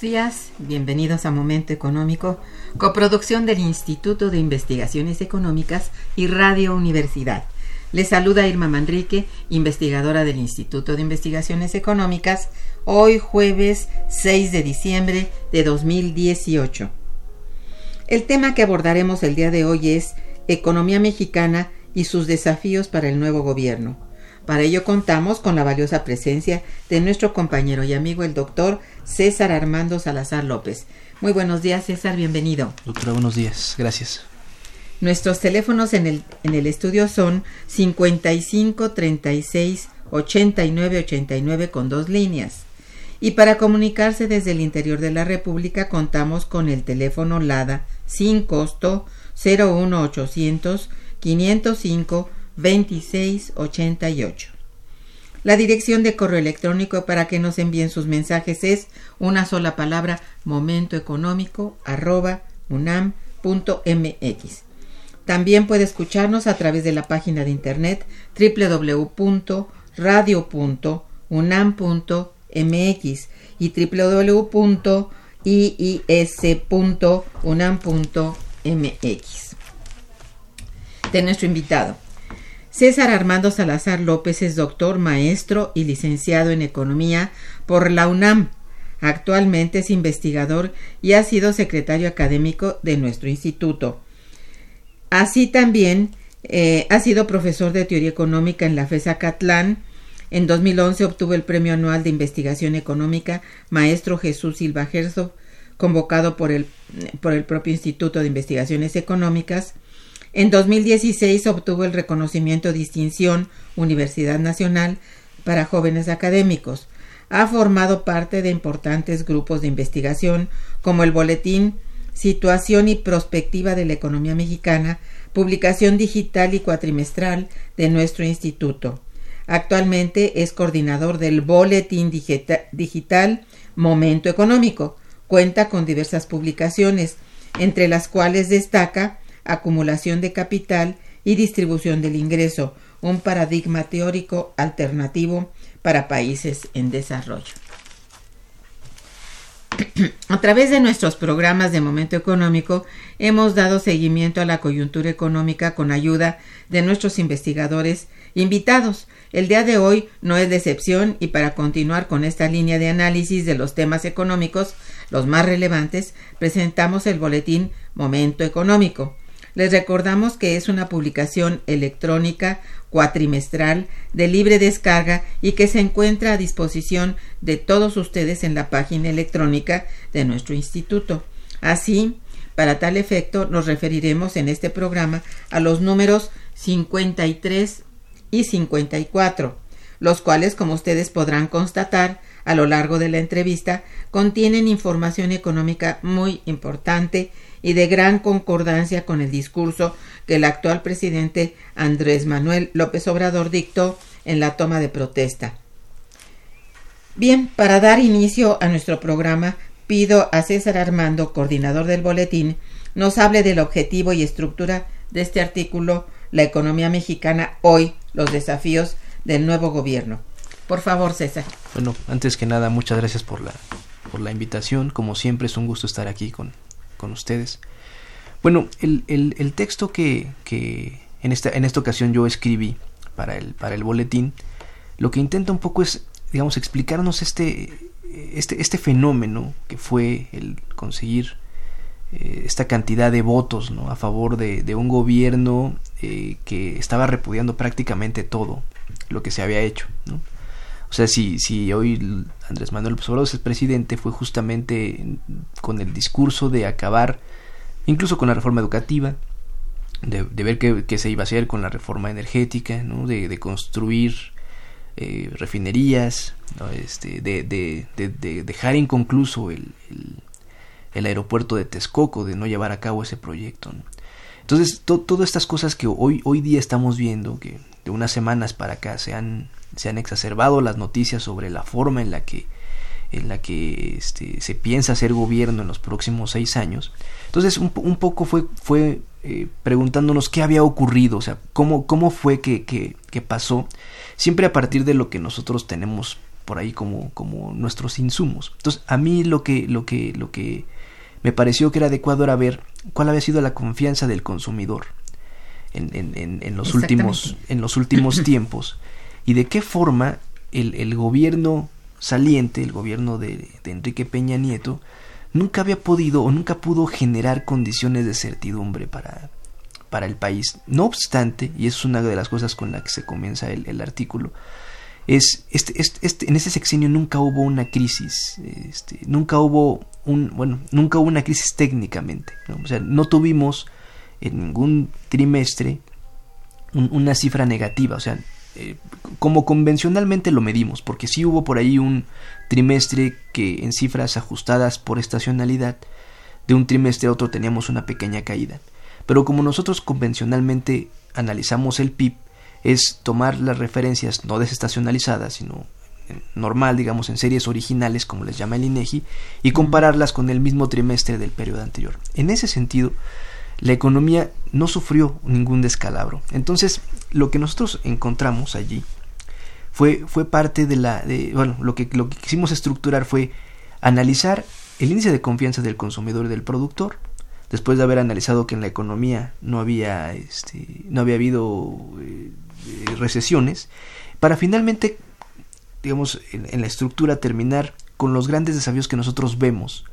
Días, bienvenidos a Momento Económico, coproducción del Instituto de Investigaciones Económicas y Radio Universidad. Les saluda Irma Manrique, investigadora del Instituto de Investigaciones Económicas, hoy jueves 6 de diciembre de 2018. El tema que abordaremos el día de hoy es Economía mexicana y sus desafíos para el nuevo gobierno. Para ello contamos con la valiosa presencia de nuestro compañero y amigo el doctor César Armando Salazar López. Muy buenos días, César, bienvenido. Doctora, buenos días, gracias. Nuestros teléfonos en el, en el estudio son 55 36 89 89 con dos líneas. Y para comunicarse desde el interior de la República contamos con el teléfono LADA sin costo 01800 505 2688. La dirección de correo electrónico para que nos envíen sus mensajes es una sola palabra momentoeconómico arroba unam.mx. También puede escucharnos a través de la página de internet www.radio.unam.mx y www.iis.unam.mx. De nuestro invitado. César Armando Salazar López es doctor, maestro y licenciado en Economía por la UNAM. Actualmente es investigador y ha sido secretario académico de nuestro instituto. Así también eh, ha sido profesor de teoría económica en la FESA Catlán. En 2011 obtuvo el Premio Anual de Investigación Económica Maestro Jesús Silva Herzog, convocado por el, por el propio Instituto de Investigaciones Económicas. En 2016 obtuvo el reconocimiento Distinción Universidad Nacional para jóvenes académicos. Ha formado parte de importantes grupos de investigación como el Boletín Situación y Prospectiva de la Economía Mexicana, publicación digital y cuatrimestral de nuestro instituto. Actualmente es coordinador del Boletín Digital Momento Económico. Cuenta con diversas publicaciones, entre las cuales destaca acumulación de capital y distribución del ingreso, un paradigma teórico alternativo para países en desarrollo. A través de nuestros programas de momento económico hemos dado seguimiento a la coyuntura económica con ayuda de nuestros investigadores invitados. El día de hoy no es decepción y para continuar con esta línea de análisis de los temas económicos, los más relevantes, presentamos el boletín Momento Económico. Les recordamos que es una publicación electrónica cuatrimestral de libre descarga y que se encuentra a disposición de todos ustedes en la página electrónica de nuestro instituto. Así, para tal efecto, nos referiremos en este programa a los números 53 y 54, los cuales, como ustedes podrán constatar a lo largo de la entrevista, contienen información económica muy importante y de gran concordancia con el discurso que el actual presidente Andrés Manuel López Obrador dictó en la toma de protesta. Bien, para dar inicio a nuestro programa, pido a César Armando, coordinador del boletín, nos hable del objetivo y estructura de este artículo La economía mexicana hoy, los desafíos del nuevo gobierno. Por favor, César. Bueno, antes que nada, muchas gracias por la, por la invitación. Como siempre, es un gusto estar aquí con, con ustedes. Bueno, el, el, texto que, que en, esta, en esta ocasión yo escribí para el, para el boletín, lo que intenta un poco es, digamos, explicarnos este, este, este fenómeno que fue el conseguir eh, esta cantidad de votos ¿no? a favor de, de un gobierno eh, que estaba repudiando prácticamente todo lo que se había hecho. ¿no? O sea, si, si hoy Andrés Manuel López Obrador es presidente, fue justamente con el discurso de acabar, incluso con la reforma educativa, de, ver qué, se iba a hacer con la reforma energética, ¿no? de, construir eh, refinerías, ¿no? este, de, de, de, dejar inconcluso el, el, aeropuerto de Texcoco, de no llevar a cabo ese proyecto. Entonces, to, todas estas cosas que hoy, hoy día estamos viendo, que de unas semanas para acá se han se han exacerbado las noticias sobre la forma en la que en la que este, se piensa hacer gobierno en los próximos seis años. Entonces, un, un poco fue, fue eh, preguntándonos qué había ocurrido, o sea, cómo, cómo fue que, que, que, pasó, siempre a partir de lo que nosotros tenemos por ahí como, como nuestros insumos. Entonces, a mí lo que, lo que, lo que me pareció que era adecuado era ver cuál había sido la confianza del consumidor en, en, en, en los últimos, en los últimos tiempos y de qué forma el, el gobierno saliente, el gobierno de, de, Enrique Peña Nieto, nunca había podido o nunca pudo generar condiciones de certidumbre para, para el país. No obstante, y es una de las cosas con la que se comienza el, el artículo, es este, este, este, en ese sexenio nunca hubo una crisis, este, nunca hubo un, bueno, nunca hubo una crisis técnicamente, ¿no? o sea, no tuvimos en ningún trimestre un, una cifra negativa, o sea, eh, como convencionalmente lo medimos, porque sí hubo por ahí un trimestre que en cifras ajustadas por estacionalidad, de un trimestre a otro teníamos una pequeña caída. Pero como nosotros convencionalmente analizamos el PIB, es tomar las referencias no desestacionalizadas, sino normal, digamos, en series originales, como les llama el INEGI, y compararlas con el mismo trimestre del periodo anterior. En ese sentido, la economía no sufrió ningún descalabro. Entonces, lo que nosotros encontramos allí fue, fue parte de la... De, bueno, lo que, lo que quisimos estructurar fue analizar el índice de confianza del consumidor y del productor, después de haber analizado que en la economía no había, este, no había habido eh, recesiones, para finalmente, digamos, en, la estructura terminar con los grandes desafíos que nosotros vemos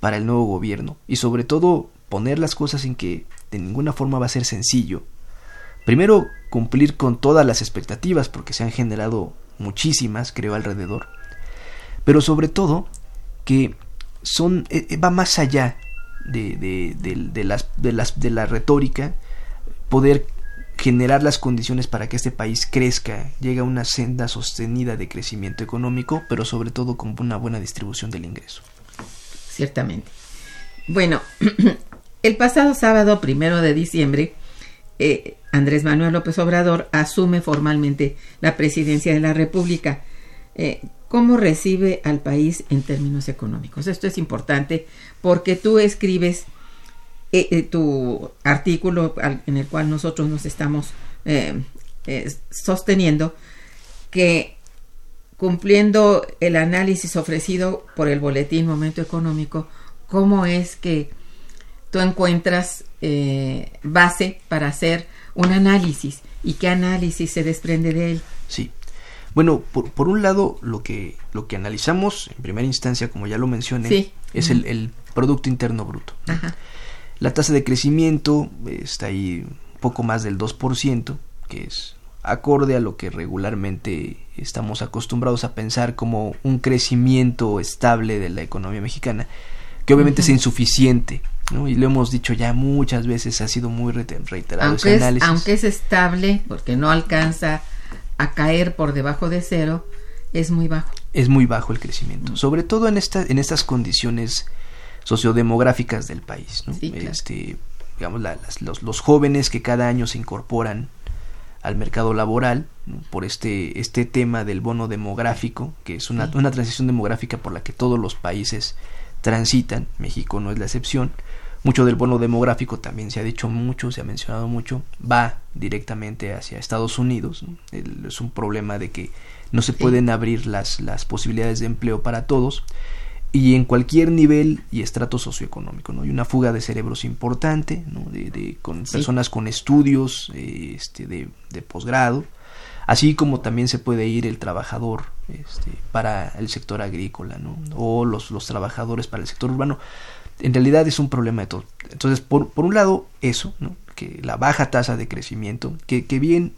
para el nuevo gobierno y sobre todo poner las cosas en que de ninguna forma va a ser sencillo. Primero, cumplir con todas las expectativas, porque se han generado muchísimas, creo, alrededor. Pero sobre todo, que son, eh, va más allá de, de, de, de, las, de, las, de la retórica, poder generar las condiciones para que este país crezca, llegue a una senda sostenida de crecimiento económico, pero sobre todo con una buena distribución del ingreso. Ciertamente. Bueno, El pasado sábado primero de diciembre, eh, Andrés Manuel López Obrador asume formalmente la presidencia de la República. Eh, ¿Cómo recibe al país en términos económicos? Esto es importante porque tú escribes eh, tu artículo en el cual nosotros nos estamos eh, sosteniendo que cumpliendo el análisis ofrecido por el boletín Momento Económico, cómo es que tú encuentras eh, base para hacer un análisis y qué análisis se desprende de él. Sí. Bueno, por, por un lado, lo que, lo que analizamos en primera instancia, como ya lo mencioné, sí. es uh -huh. el, el, Producto Interno Bruto. Ajá. La tasa de crecimiento está ahí un poco más del 2%, que es acorde a lo que regularmente estamos acostumbrados a pensar como un crecimiento estable de la economía mexicana, que obviamente uh -huh. es insuficiente ¿no? Y lo hemos dicho ya muchas veces, ha sido muy reiterado aunque ese análisis. Es, aunque es estable, porque no alcanza a caer por debajo de cero, es muy bajo. Es muy bajo el crecimiento, sobre todo en, esta, en estas condiciones sociodemográficas del país. ¿no? Sí, claro. este, digamos, la, las, los, los, jóvenes que cada año se incorporan al mercado laboral ¿no? por este, este tema del bono demográfico, que es una, sí. una transición demográfica por la que todos los países transitan, México no es la excepción, mucho del bono demográfico también se ha dicho mucho, se ha mencionado mucho, va directamente hacia Estados Unidos. ¿no? El, es un problema de que no se pueden abrir las, las posibilidades de empleo para todos y en cualquier nivel y estrato socioeconómico. ¿no? Hay una fuga de cerebros importante, ¿no? de, con personas con estudios eh, este, de, de posgrado, así como también se puede ir el trabajador este, para el sector agrícola ¿no? o los, los trabajadores para el sector urbano. En realidad es un problema de todo. Entonces, por, por un lado, eso, ¿no? que la baja tasa de crecimiento, que, que bien,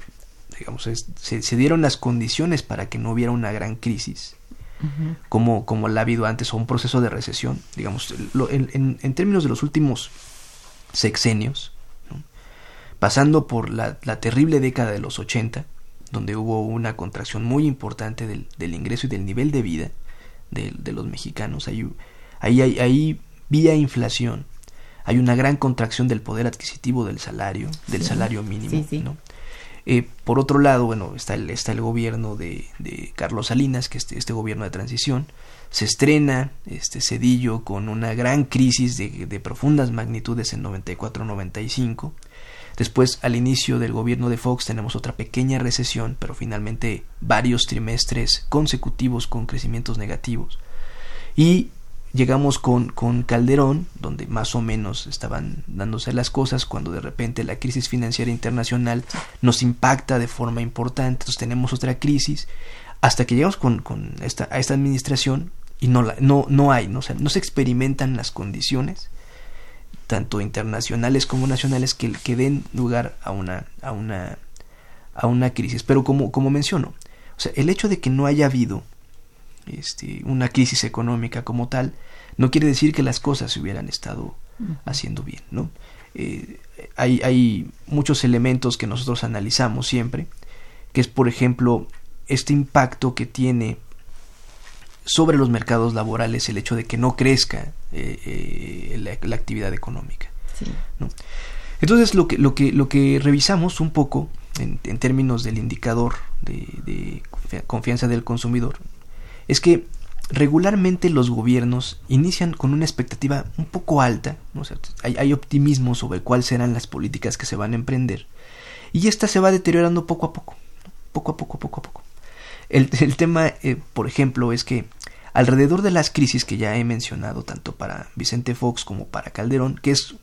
digamos, se, se dieron las condiciones para que no hubiera una gran crisis, como, como la ha habido antes, o un proceso de recesión, digamos, en, en, términos de los últimos sexenios, pasando por la, la, terrible década de los 80, donde hubo una contracción muy importante del, del ingreso y del nivel de vida de, de los mexicanos, ahí, ahí, ahí, ahí vía inflación, hay una gran contracción del poder adquisitivo del salario, del salario mínimo, ¿no? Eh, por otro lado, bueno, está el, está el gobierno de, de Carlos Salinas, que este, este gobierno de transición, se estrena este Cedillo con una gran crisis de, de profundas magnitudes en 94-95. Después, al inicio del gobierno de Fox, tenemos otra pequeña recesión, pero finalmente varios trimestres consecutivos con crecimientos negativos. Y llegamos con, con Calderón, donde más o menos estaban dándose las cosas, cuando de repente la crisis financiera internacional nos impacta de forma importante, entonces tenemos otra crisis, hasta que llegamos con, con esta, a esta administración y no, la, no, no hay, ¿no? O sea, no se experimentan las condiciones, tanto internacionales como nacionales, que, que den lugar a una, a una, a una crisis. Pero como, como menciono, o sea, el hecho de que no haya habido este, una crisis económica como tal, no quiere decir que las cosas se hubieran estado haciendo bien, ¿no? Eh, hay, hay muchos elementos que nosotros analizamos siempre, que es, por ejemplo, este impacto que tiene sobre los mercados laborales el hecho de que no crezca eh, eh, la, la, actividad económica. Sí. ¿no? Entonces, lo que, lo, que, lo que revisamos un poco en, en términos del indicador de, de, confianza del consumidor es que regularmente los gobiernos inician con una expectativa un poco alta, hay, hay, optimismo sobre cuáles serán las políticas que se van a emprender, y esta se va deteriorando poco a poco, poco a poco, poco a poco. El, tema, eh, por ejemplo, es que alrededor de las crisis que ya he mencionado, tanto para Vicente Fox como para Calderón, que es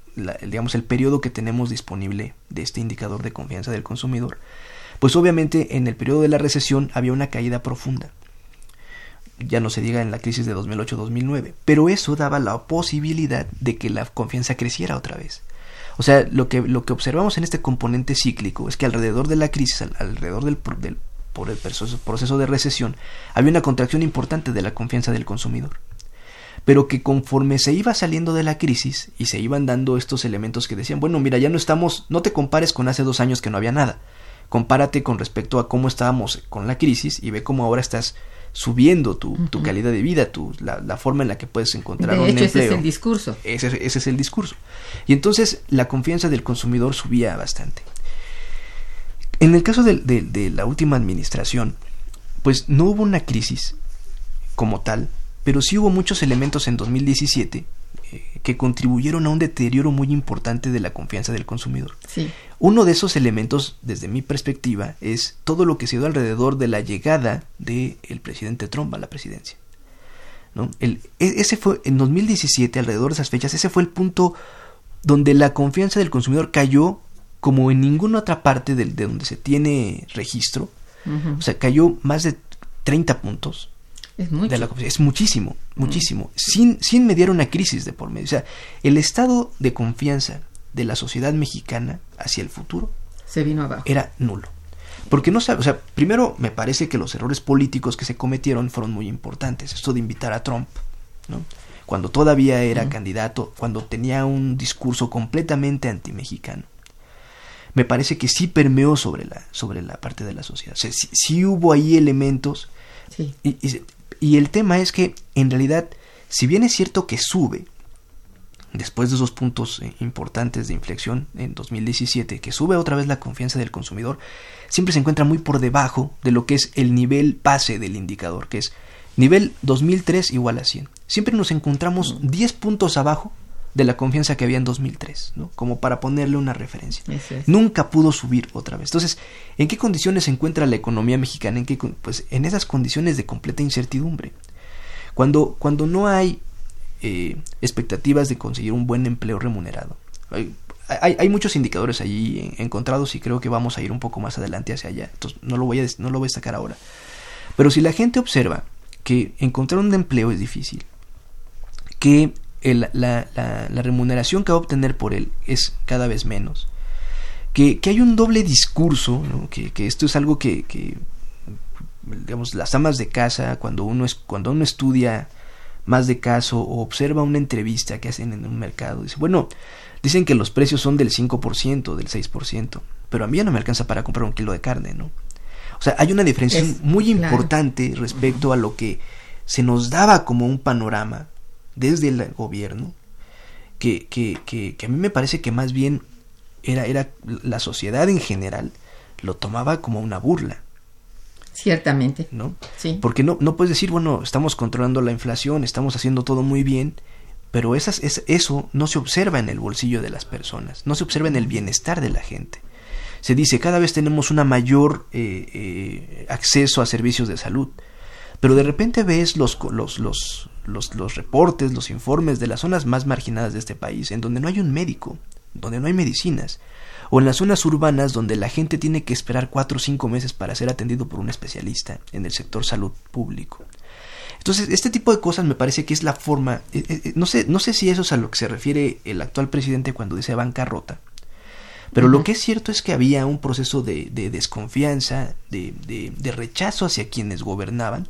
digamos el periodo que tenemos disponible de este indicador de confianza del consumidor, pues obviamente en el periodo de la recesión había una caída profunda ya no se diga en la crisis de 2008-2009, pero eso daba la posibilidad de que la confianza creciera otra vez. O sea, lo que, lo que observamos en este componente cíclico es que alrededor de la crisis, alrededor del, por el proceso, proceso de recesión, había una contracción importante de la confianza del consumidor. Pero que conforme se iba saliendo de la crisis y se iban dando estos elementos que decían, bueno, mira, ya no estamos, no te compares con hace dos años que no había nada. Compárate con respecto a cómo estábamos con la crisis y ve cómo ahora estás subiendo tu, tu calidad de vida, tu, la, la, forma en la que puedes encontrar de un hecho, empleo. Ese es el discurso. Ese, ese, es el discurso. Y entonces la confianza del consumidor subía bastante. En el caso de, de, de la última administración, pues no hubo una crisis como tal, pero sí hubo muchos elementos en 2017 eh, que contribuyeron a un deterioro muy importante de la confianza del consumidor. Sí. Uno de esos elementos, desde mi perspectiva, es todo lo que se dio alrededor de la llegada del el presidente Trump a la presidencia. ¿no? El, ese fue, en 2017, alrededor de esas fechas, ese fue el punto donde la confianza del consumidor cayó como en ninguna otra parte de, de donde se tiene registro. Uh -huh. O sea, cayó más de 30 puntos. Es, mucho. De la, es muchísimo, muchísimo. Uh -huh. sin, sin mediar una crisis de por medio. O sea, el estado de confianza de la sociedad mexicana hacia el futuro se vino abajo. Era nulo. Porque no sabe, o sea, primero me parece que los errores políticos que se cometieron fueron muy importantes. Esto de invitar a Trump, ¿no? Cuando todavía era uh -huh. candidato, cuando tenía un discurso completamente antimexicano. Me parece que sí permeó sobre la, sobre la parte de la sociedad. O sea, sí, sí hubo ahí elementos. Sí. Y, y, y el tema es que, en realidad, si bien es cierto que sube, después de esos puntos eh, importantes de inflexión en 2017, que sube otra vez la confianza del consumidor, siempre se encuentra muy por debajo de lo que es el nivel base del indicador, que es nivel 2003 igual a 100. Siempre nos encontramos 10 puntos abajo de la confianza que había en 2003, ¿no? Como para ponerle una referencia. Es. Nunca pudo subir otra vez. Entonces, ¿en qué condiciones se encuentra la economía mexicana? ¿En qué, pues en esas condiciones de completa incertidumbre. Cuando, cuando no hay eh, expectativas de conseguir un buen empleo remunerado. Hay, hay, muchos indicadores allí en- encontrados y creo que vamos a ir un poco más adelante hacia allá. Entonces, no lo voy a, no lo voy a destacar ahora. Pero si la gente observa que encontrar un empleo es difícil, que la, remuneración que va a obtener por él es cada vez menos, que, que hay un doble discurso, que, que esto es algo que, que, digamos, las amas de casa, cuando uno, es, cuando uno estudia más de caso o observa una entrevista que hacen en un mercado, dice, bueno, dicen que los precios son del 5%, del 6%, pero a mí ya no me alcanza para comprar un kilo de carne, ¿no? O sea, hay una diferencia Es- muy claro. importante respecto a lo que se nos daba como un panorama desde el gobierno, que, que, que, que a mí me parece que más bien era, era la sociedad en general lo tomaba como una burla, Ciertamente. ¿no? Sí. Porque no, no puedes decir, bueno, estamos controlando la inflación, estamos haciendo todo muy bien, pero esas, es, eso no se observa en el bolsillo de las personas, no se observa en el bienestar de la gente. Se dice, cada vez tenemos una mayor eh, eh, acceso a servicios de salud, pero de repente ves los, los, los, los, los reportes, los informes de las zonas más marginadas de este país, en donde no hay un médico, donde no hay medicinas, o en las zonas urbanas donde la gente tiene que esperar cuatro o cinco meses para ser atendido por un especialista en el sector salud público. Entonces, este tipo de cosas me parece que es la forma, eh, eh, no sé, no sé si eso es a lo que se refiere el actual presidente cuando dice bancarrota, pero lo que es cierto es que había un proceso de, de desconfianza, de, de, de rechazo hacia quienes gobernaban,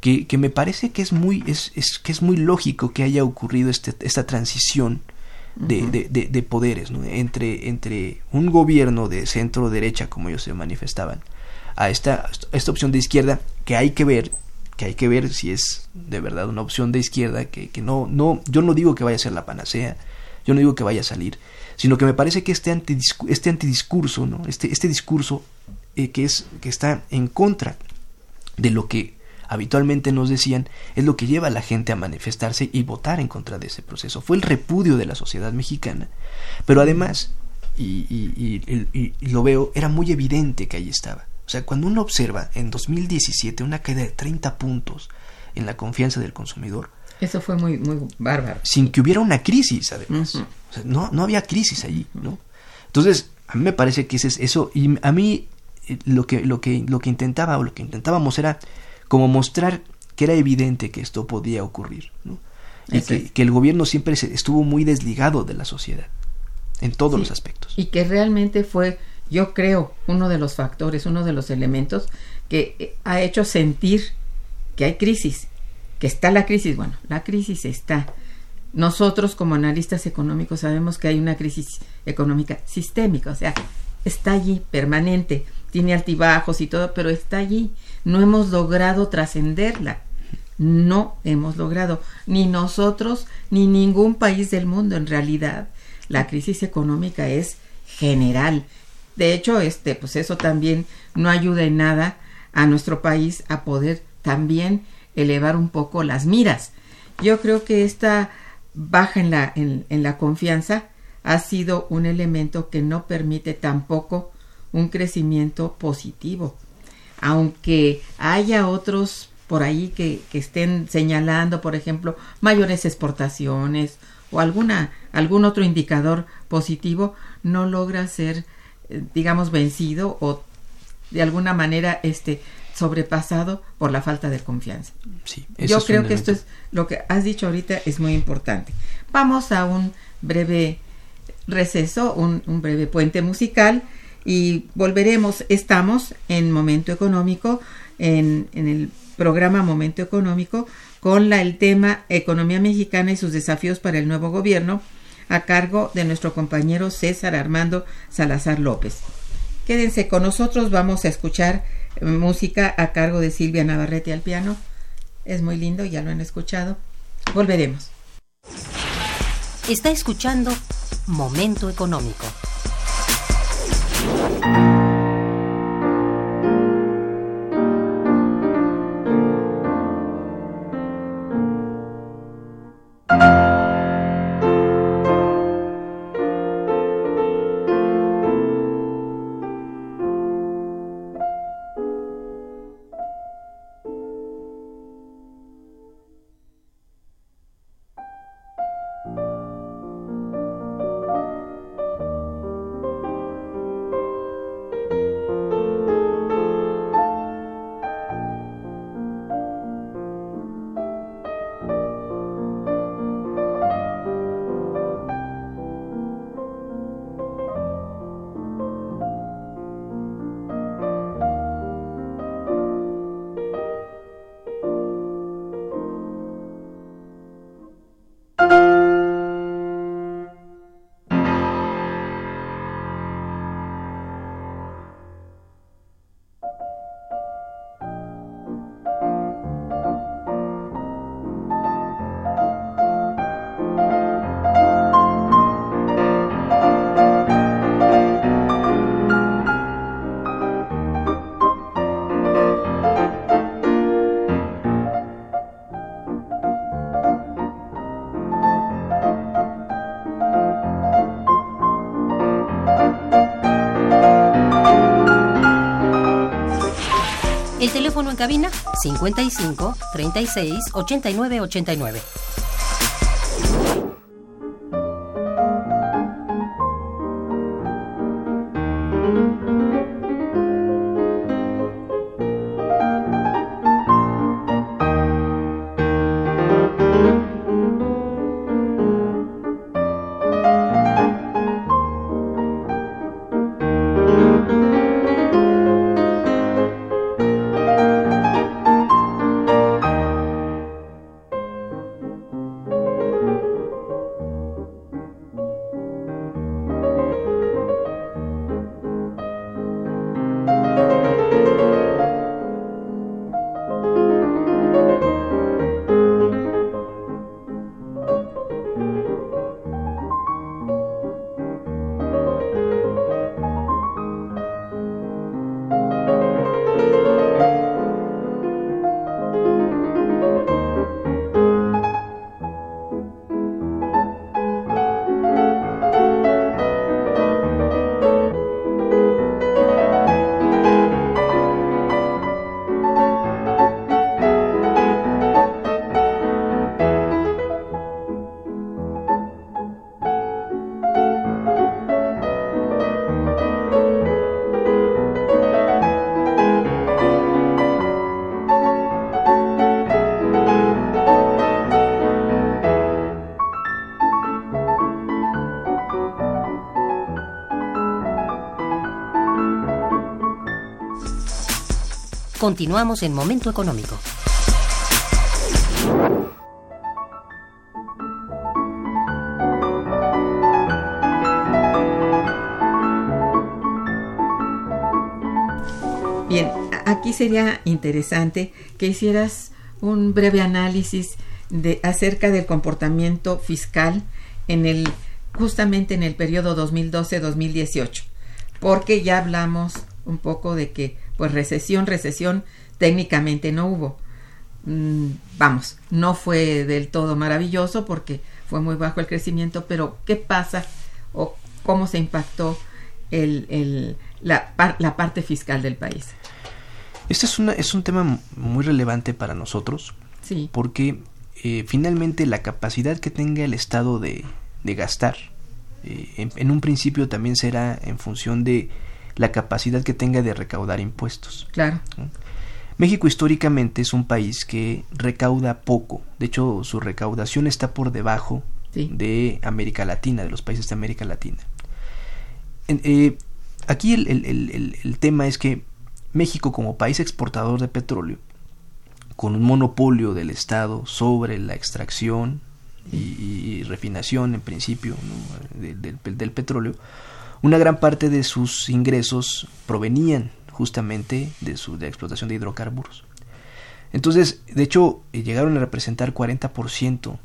que, que me parece que es muy, es, es, que es muy lógico que haya ocurrido este, esta transición de, de, de, de poderes ¿no? entre, entre un gobierno de centro derecha, como ellos se manifestaban, a esta, esta opción de izquierda que hay que ver que hay que ver si es de verdad una opción de izquierda que, que no no yo no digo que vaya a ser la panacea yo no digo que vaya a salir sino que me parece que este antidiscu este antidiscurso no este este discurso eh, que es que está en contra de lo que habitualmente nos decían es lo que lleva a la gente a manifestarse y votar en contra de ese proceso fue el repudio de la sociedad mexicana pero además y, y, y, y, y lo veo era muy evidente que ahí estaba o sea, cuando uno observa en 2017 una caída de 30 puntos en la confianza del consumidor, Eso fue muy, muy bárbaro. sin que hubiera una crisis, además. O sea, no, no había crisis allí, ¿no? Entonces, a mí me parece que ese es eso, y a mí eh, lo que, lo que, lo que intentaba, o lo que intentábamos era como mostrar que era evidente que esto podía ocurrir, ¿no? Y que, que el gobierno siempre se- estuvo muy desligado de la sociedad, en todos Sí. los aspectos. Y que realmente fue, yo creo, uno de los factores, uno de los elementos que eh, ha hecho sentir que hay crisis, que está la crisis. Bueno, la crisis está. Nosotros como analistas económicos sabemos que hay una crisis económica sistémica, o sea, está allí, permanente, tiene altibajos y todo, pero está allí. No hemos logrado trascenderla. No hemos logrado, ni nosotros, ni ningún país del mundo en realidad. La crisis económica es general. De hecho, este, pues eso también no ayuda en nada a nuestro país a poder también elevar un poco las miras. Yo creo que esta baja en la, en, en la confianza ha sido un elemento que no permite tampoco un crecimiento positivo. Aunque haya otros por ahí que, que estén señalando, por ejemplo, mayores exportaciones o alguna, algún otro indicador positivo, no logra ser, eh, digamos, vencido o de alguna manera este sobrepasado por la falta de confianza. Sí, Yo creo que esto es lo que has dicho ahorita es muy importante. Vamos a un breve receso, un, un breve puente musical y volveremos. Estamos en Momento Económico, en, en el programa Momento Económico, con la, el tema Economía Mexicana y sus desafíos para el nuevo gobierno, a cargo de nuestro compañero César Armando Salazar López. Quédense con nosotros, vamos a escuchar eh, música a cargo de Silvia Navarrete al piano. Es muy lindo, ya lo han escuchado. Volveremos. Está escuchando Momento Económico. En cabina 55 36 89 89. Continuamos en Momento Económico. Bien, aquí sería interesante que hicieras un breve análisis de acerca del comportamiento fiscal en el justamente en el periodo 2012-2018, porque ya hablamos un poco de que pues recesión, recesión técnicamente no hubo. Mm, vamos, no fue del todo maravilloso porque fue muy bajo el crecimiento, pero ¿qué pasa o cómo se impactó el, la, la, parte fiscal del país? Este es, una, es un tema muy relevante para nosotros, sí. porque eh, finalmente la capacidad que tenga el Estado de, de gastar, eh, en, un principio también será en función de la capacidad que tenga de recaudar impuestos. Claro. México históricamente es un país que recauda poco, de hecho su recaudación está por debajo de América Latina, de los países de América Latina. Eh, aquí el, tema es que México como país exportador de petróleo, con un monopolio del Estado sobre la extracción y, refinación en principio del petróleo, una gran parte de sus ingresos provenían justamente de su de explotación de hidrocarburos. Entonces, de hecho, eh, llegaron a representar 40%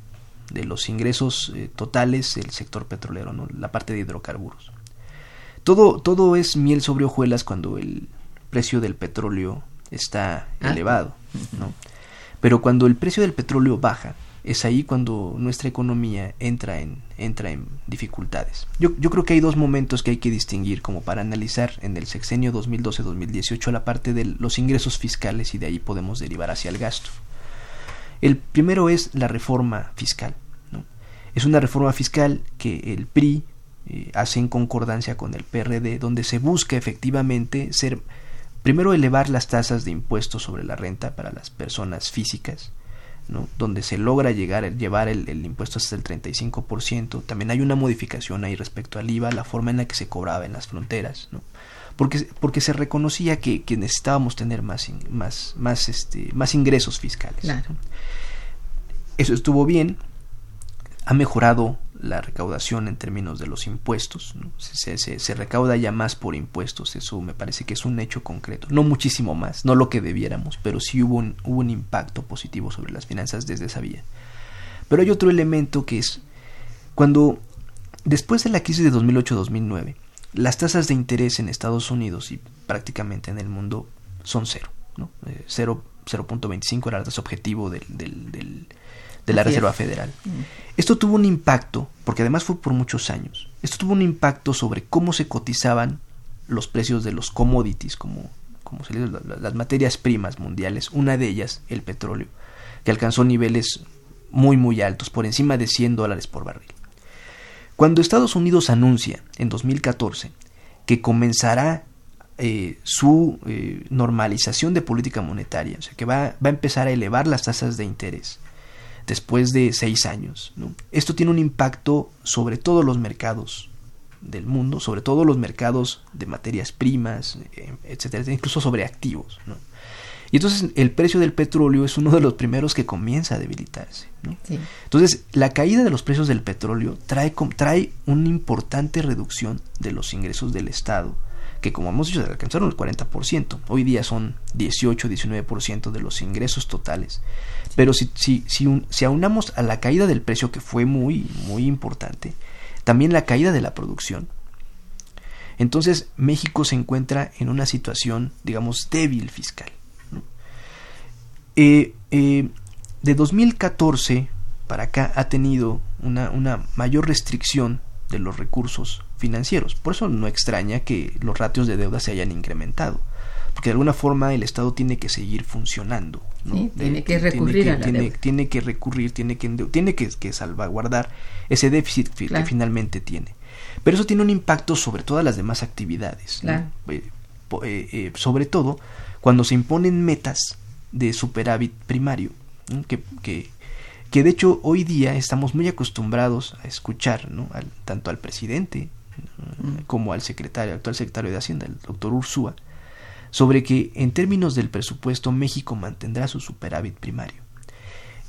de los ingresos eh, totales del sector petrolero, ¿no? la parte de hidrocarburos. Todo, todo es miel sobre hojuelas cuando el precio del petróleo está ah. elevado, ¿no? Pero cuando el precio del petróleo baja, es ahí cuando nuestra economía entra en, entra en dificultades. Yo, yo, creo que hay dos momentos que hay que distinguir como para analizar en el sexenio 2012-2018 la parte de los ingresos fiscales y de ahí podemos derivar hacia el gasto. El primero es la reforma fiscal. ¿no? Es una reforma fiscal que el PRI eh, hace en concordancia con el PRD, donde se busca efectivamente ser, primero elevar las tasas de impuestos sobre la renta para las personas físicas, donde se logra llegar, llevar el, impuesto hasta el 35%. También hay una modificación ahí respecto al IVA, la forma en la que se cobraba en las fronteras, ¿no? porque, porque se reconocía que, que necesitábamos tener más, más, más, este, más ingresos fiscales. Eso estuvo bien, ha mejorado la recaudación en términos de los impuestos. Se, se, recauda ya más por impuestos, eso me parece que es un hecho concreto. No muchísimo más, no lo que debiéramos, pero sí hubo un, hubo un impacto positivo sobre las finanzas desde esa vía. Pero hay otro elemento que es cuando, después de la crisis de 2008-2009, las tasas de interés en Estados Unidos y prácticamente en el mundo son cero. ¿no? 0.25 eh, era el objetivo del, del de la Reserva Federal. Mm. Esto tuvo un impacto, porque además fue por muchos años, esto tuvo un impacto sobre cómo se cotizaban los precios de los commodities como, como se le dice, las materias primas mundiales, una de ellas, el petróleo, que alcanzó niveles muy muy altos, por encima de 100 dólares por barril. Cuando Estados Unidos anuncia en 2014 que comenzará eh, su eh, normalización de política monetaria, o sea que va, va, a empezar a elevar las tasas de interés después de seis años. ¿no? Esto tiene un impacto sobre todos los mercados del mundo, sobre todo los mercados de materias primas, eh, etcétera, incluso sobre activos. ¿no? Y entonces el precio del petróleo es uno de los primeros que comienza a debilitarse. ¿no? Sí. Entonces, la caída de los precios del petróleo trae, trae una importante reducción de los ingresos del Estado, que como hemos dicho, alcanzaron el 40%. Hoy día son 18-19% de los ingresos totales. Pero si, si, si, un, si aunamos a la caída del precio, que fue muy, muy importante, también la caída de la producción, entonces México se encuentra en una situación, digamos, débil fiscal. Eh, eh, de 2014 para acá ha tenido una, una, mayor restricción de los recursos financieros. Por eso no extraña que los ratios de deuda se hayan incrementado. Porque de alguna forma el Estado tiene que seguir funcionando. ¿no? Sí, tiene que recurrir tiene a la tiene, deuda. tiene que recurrir, tiene que, tiene que, que salvaguardar ese déficit Claro. que finalmente tiene. Pero eso tiene un impacto sobre todas las demás actividades. Eh, eh, eh, sobre todo cuando se imponen metas de superávit primario, ¿no? que, que, que de hecho hoy día estamos muy acostumbrados a escuchar ¿no? al, tanto al presidente ¿no? como al secretario, actual secretario de Hacienda, el doctor Ursúa, sobre que en términos del presupuesto México mantendrá su superávit primario.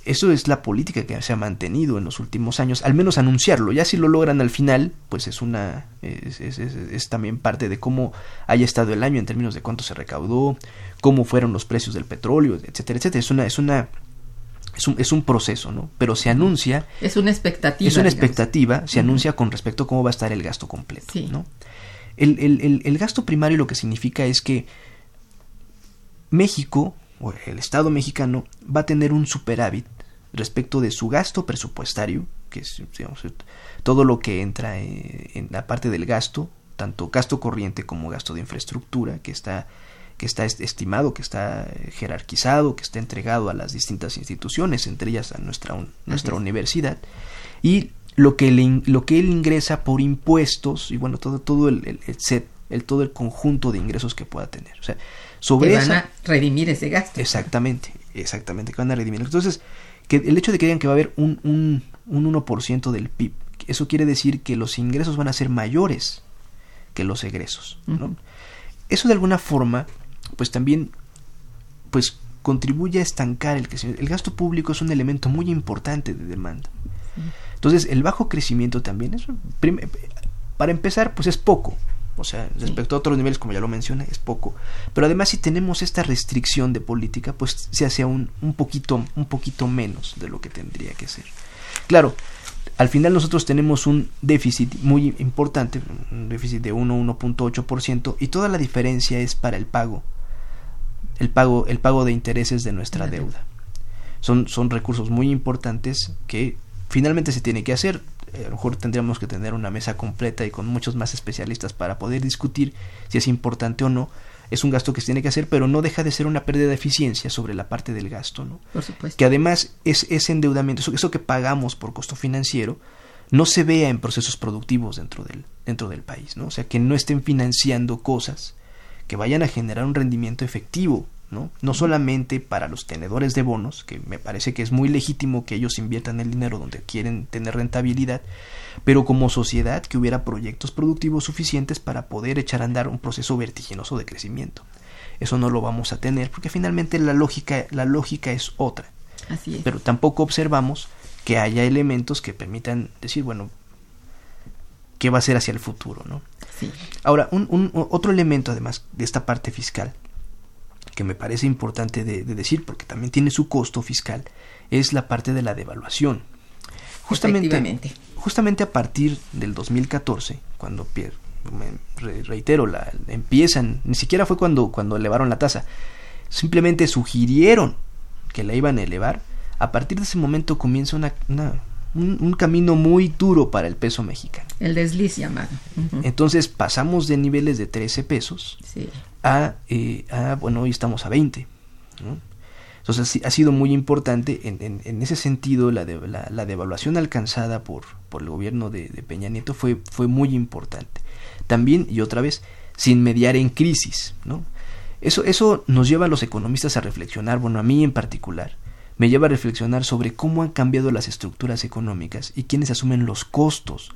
Eso es la política que se ha mantenido en los últimos años, al menos anunciarlo. Ya si lo logran al final, pues es una es, es- es- es también parte de cómo haya estado el año en términos de cuánto se recaudó, cómo fueron los precios del petróleo, etcétera, etcétera. Es una es una es un, es un proceso, ¿no? Pero se anuncia Es una expectativa. es una digamos. expectativa, se anuncia con respecto a cómo va a estar el gasto completo. Sí. ¿no? El, el- el- el gasto primario lo que significa es que México, o el Estado mexicano, va a tener un superávit respecto de su gasto presupuestario, que es digamos, todo lo que entra eh, en la parte del gasto, tanto gasto corriente como gasto de infraestructura, que está que está est- estimado, que está eh, jerarquizado, que está entregado a las distintas instituciones, entre ellas a nuestra, un- nuestra es. universidad, y lo que, le lo que él ingresa por impuestos, y bueno, todo, todo el, el- el set, el, todo el conjunto de ingresos que pueda tener. O sea, sobre Que van esa... a redimir ese gasto. Exactamente, exactamente, que van a redimir. Entonces, que el hecho de que digan que va a haber un, un, un 1% del PIB, eso quiere decir que los ingresos van a ser mayores que los egresos. Eso de alguna forma, pues también pues contribuye a estancar el crecimiento. El gasto público es un elemento muy importante de demanda. Entonces, el bajo crecimiento también es, para empezar, pues es poco. O sea, respecto a otros niveles, como ya lo mencioné, es poco. Pero además, si tenemos esta restricción de política, pues se hace un, un poquito, un poquito menos de lo que tendría que ser. Claro, al final nosotros tenemos un déficit muy importante, un déficit de 1, 1.8%, y toda la diferencia es para el pago, el pago, el pago de intereses de nuestra deuda. Son, son recursos muy importantes que finalmente se tiene que hacer. A lo mejor tendríamos que tener una mesa completa y con muchos más especialistas para poder discutir si es importante o no. Es un gasto que se tiene que hacer, pero no deja de ser una pérdida de eficiencia sobre la parte del gasto, ¿no? Por supuesto. que además es ese endeudamiento, eso, eso que pagamos por costo financiero, no se vea en procesos productivos dentro del, dentro del país, ¿no? O sea, que no estén financiando cosas que vayan a generar un rendimiento efectivo, ¿no? No solamente para los tenedores de bonos, que me parece que es muy legítimo que ellos inviertan el dinero donde quieren tener rentabilidad, pero como sociedad que hubiera proyectos productivos suficientes para poder echar a andar un proceso vertiginoso de crecimiento. Eso no lo vamos a tener porque finalmente la lógica, la lógica es otra Así es. pero tampoco observamos que haya elementos que permitan decir, bueno, qué va a ser hacia el futuro, ¿no? Sí. Ahora, un, un- otro elemento además de esta parte fiscal que me parece importante de, de decir, porque también tiene su costo fiscal, es la parte de la devaluación. Justamente, justamente a partir del 2014, cuando pie- me re- reitero, la, empiezan, ni siquiera fue cuando, cuando elevaron la tasa, simplemente sugirieron que la iban a elevar, a partir de ese momento comienza una, una, un, un camino muy duro para el peso mexicano. El desliz llamado. Entonces pasamos de niveles de 13 pesos Sí. a, eh, a, bueno, hoy estamos a 20. ¿no? Entonces ha sido muy importante en, en- en ese sentido la, de- la, la devaluación alcanzada por, por el gobierno de, de Peña Nieto fue, fue muy importante. También, y otra vez, sin mediar en crisis. ¿no? Eso, eso nos lleva a los economistas a reflexionar, bueno, a mí en particular, me lleva a reflexionar sobre cómo han cambiado las estructuras económicas y quiénes asumen los costos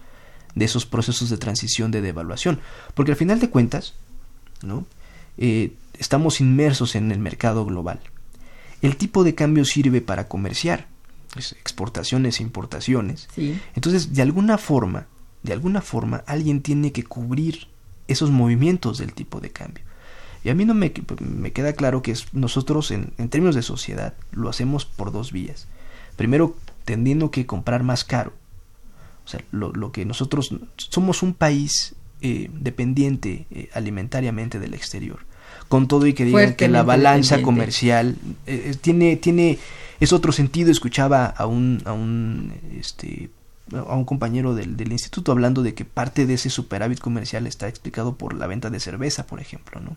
de esos procesos de transición de devaluación. Porque al final de cuentas, ¿no? Eh, estamos inmersos en el mercado global. El tipo de cambio sirve para comerciar, es exportaciones e importaciones. Sí. Entonces, de alguna forma, de alguna forma, alguien tiene que cubrir esos movimientos del tipo de cambio. Y a mí no me, me queda claro que nosotros, en, en términos de sociedad, lo hacemos por dos vías. Primero, tendiendo que comprar más caro. O sea, lo, lo que nosotros somos un país eh, dependiente eh, alimentariamente del exterior. Con todo y que digan que la balanza comercial eh, eh, tiene, tiene, es otro sentido. Escuchaba a un, a un, este, a un compañero del, del instituto hablando de que parte de ese superávit comercial está explicado por la venta de cerveza, por ejemplo, ¿no?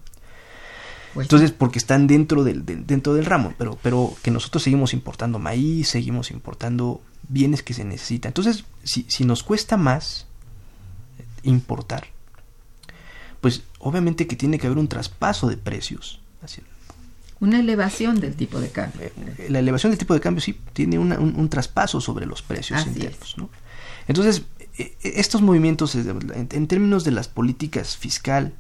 Pues, Entonces, porque están dentro del, dentro del ramo, pero, pero que nosotros seguimos importando maíz, seguimos importando bienes que se necesitan. Entonces, si, si nos cuesta más importar, pues obviamente que tiene que haber un traspaso de precios. Así, una elevación del tipo de cambio. eh, la elevación del tipo de cambio sí tiene una- un, un traspaso sobre los precios Así internos. ¿no? Entonces, eh, eh, estos movimientos, eh, en, en términos de las políticas fiscal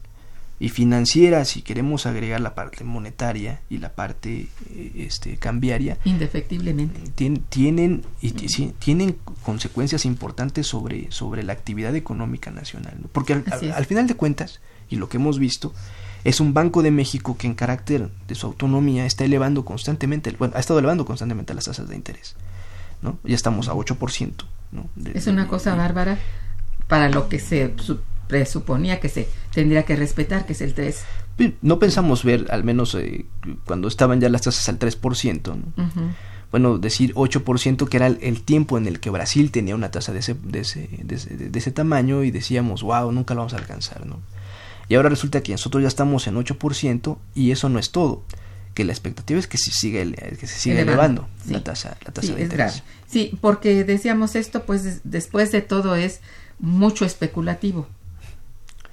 y financiera, si queremos agregar la parte monetaria y la parte eh, este, cambiaria, Indefectiblemente. tien- tienen, y sí, tienen consecuencias importantes sobre, sobre la actividad económica nacional. ¿no? Porque al, final de cuentas, y lo que hemos visto, es un Banco de México que en carácter de su autonomía está elevando constantemente, bueno, ha estado elevando constantemente las tasas de interés. ¿no? Ya estamos a 8%. ¿no? De- Es una cosa bárbara para lo que se presuponía que se tendría que respetar, que es el 3. No pensamos ver, al menos eh, cuando estaban ya las tasas al 3%, ¿no? Bueno, decir 8%, que era el, el tiempo en el que Brasil tenía una tasa de ese, de ese, de ese, de ese tamaño y decíamos, wow, nunca lo vamos a alcanzar, ¿no? Y ahora resulta que nosotros ya estamos en 8% y eso no es todo, que la expectativa es que se siga, ele- que se siga Elevando, elevando sí. la tasa, la tasa Sí, de es interés. Sí, porque decíamos esto, pues des- después de todo es mucho especulativo.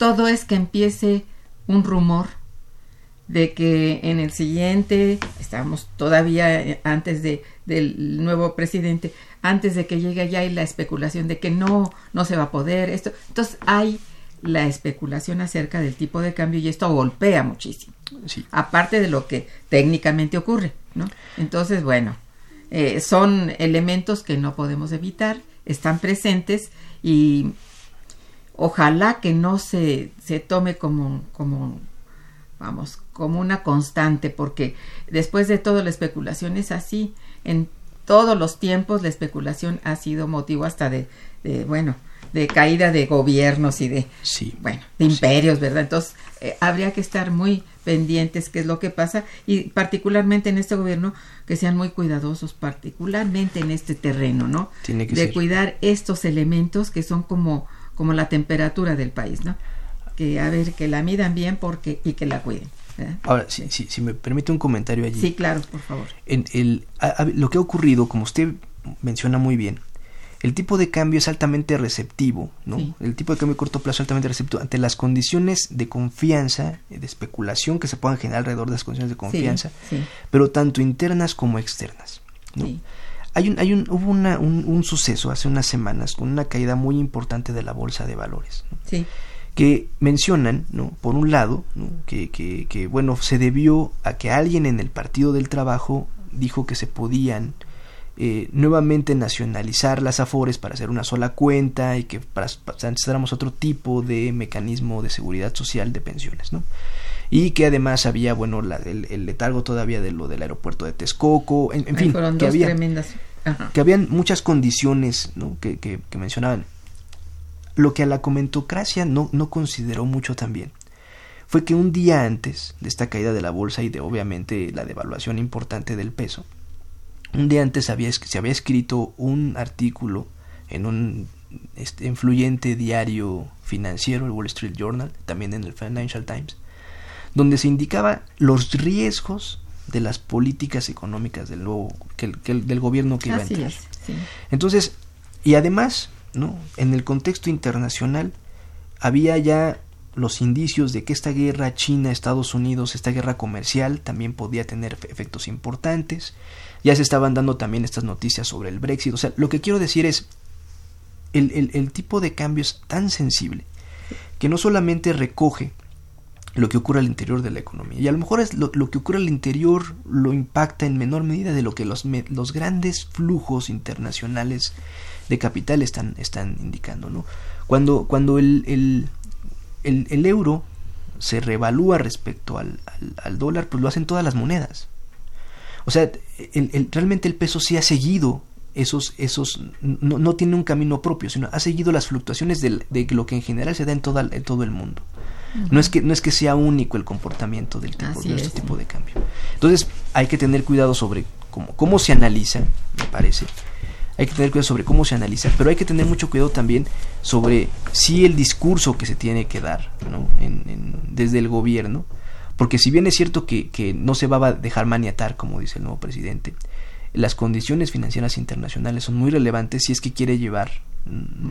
Todo es que empiece un rumor de que en el siguiente, estamos todavía eh, antes de, del nuevo presidente, antes de que llegue allá hay la especulación de que no, no se va a poder, esto. Entonces hay la especulación acerca del tipo de cambio y esto golpea muchísimo Sí. aparte de lo que técnicamente ocurre, ¿no? Entonces, bueno, eh, son elementos que no podemos evitar, están presentes y ojalá que no se, se tome como, como, vamos, como una constante, porque después de todo la especulación es así, en todos los tiempos la especulación ha sido motivo hasta de, de bueno, de caída de gobiernos y de, Sí. bueno, de imperios, ¿verdad? Entonces, eh, habría que estar muy pendientes qué es lo que pasa y particularmente en este gobierno que sean muy cuidadosos, particularmente en este terreno, ¿no? Tiene que de ser. cuidar estos elementos que son como como la temperatura del país, ¿no? Que a ver que la midan bien porque y que la cuiden. ¿verdad? Ahora, si, si, si me permite un comentario allí. Sí, claro, por favor. en el, a- a- lo que ha ocurrido, como usted menciona muy bien, el tipo de cambio es altamente receptivo, ¿no? Sí. El tipo de cambio a corto plazo es altamente receptivo ante las condiciones de confianza, eh, de especulación que se puedan generar alrededor de las condiciones de confianza, Sí, sí, pero tanto internas como externas. ¿no? Hay un, hay un, hubo una- un, un suceso hace unas semanas con una caída muy importante de la bolsa de valores. ¿no? sí. que mencionan, ¿no? por un lado, ¿no? que, que, que, bueno, se debió a que alguien en el Partido del Trabajo dijo que se podían eh, nuevamente nacionalizar las afores para hacer una sola cuenta y que para, necesitáramos otro tipo de mecanismo de seguridad social de pensiones, ¿no? Y que además había, bueno, la- el, el letargo todavía de lo del aeropuerto de Texcoco, en, fin, fueron que dos había, tremendas. Ajá. que habían muchas condiciones ¿no? que, que, que mencionaban. Lo que a la comentocracia no, no consideró mucho también fue que un día antes de esta caída de la bolsa y de obviamente la devaluación importante del peso, un día antes había, se había escrito un artículo en un este, influyente diario financiero, el Wall Street Journal, también en el Financial Times, donde se indicaba los riesgos de las políticas económicas del nuevo que, del gobierno que iba a entrar. Entonces, y además, ¿no? En el contexto internacional había ya los indicios de que esta guerra China-Estados Unidos, esta guerra comercial, también podía tener efectos importantes. Ya se estaban dando también estas noticias sobre el Brexit. O sea, lo que quiero decir es, el, el tipo de cambio es tan sensible que no solamente recoge lo que ocurre al interior de la economía. Y a lo mejor es lo, que ocurre al interior lo impacta en menor medida de lo que los, los grandes flujos internacionales de capital están, están indicando. ¿no? Cuando, cuando el, el, el, euro se revalúa respecto al, al, dólar, pues lo hacen todas las monedas. O sea, el, realmente el peso sí ha seguido esos, esos no, no, tiene un camino propio, sino ha seguido las fluctuaciones de, de lo que en general se da en, toda, en todo el mundo. No es que no es que sea único el comportamiento del tipo, de este tipo de cambio. Entonces, hay que tener cuidado sobre cómo, cómo se analiza, me parece. Hay que tener cuidado sobre cómo se analiza, pero hay que tener mucho cuidado también sobre si el discurso que se tiene que dar ¿no? en, desde el gobierno, porque si bien es cierto que, que no se va a dejar maniatar, como dice el nuevo presidente, las condiciones financieras internacionales son muy relevantes si es que quiere llevar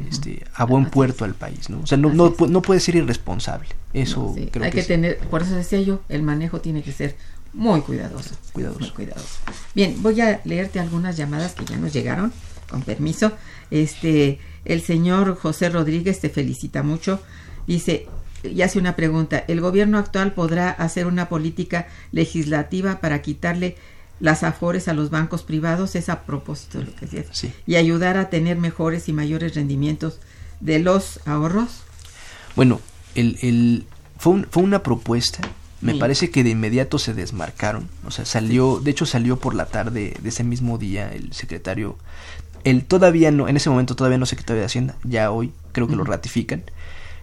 este, a buen puerto al país, ¿no? O sea, no, no, no puede ser irresponsable. Eso creo Hay que, tener, por eso decía yo, el manejo tiene que ser muy cuidadoso. Cuidadoso. cuidadoso. Bien, voy a leerte algunas llamadas que ya nos llegaron, con permiso. Este, el señor José Rodríguez te felicita mucho. Dice, y hace una pregunta, ¿el gobierno actual podrá hacer una política legislativa para quitarle las afores a los bancos privados, es a propósito de lo que decías, y ayudar a tener mejores y mayores rendimientos de los ahorros? Bueno, el, el, fue, fue una propuesta, me parece que de inmediato se desmarcaron, o sea, salió, de hecho salió por la tarde de ese mismo día el secretario, él todavía no, en ese momento todavía no secretario de Hacienda, ya hoy creo que lo ratifican,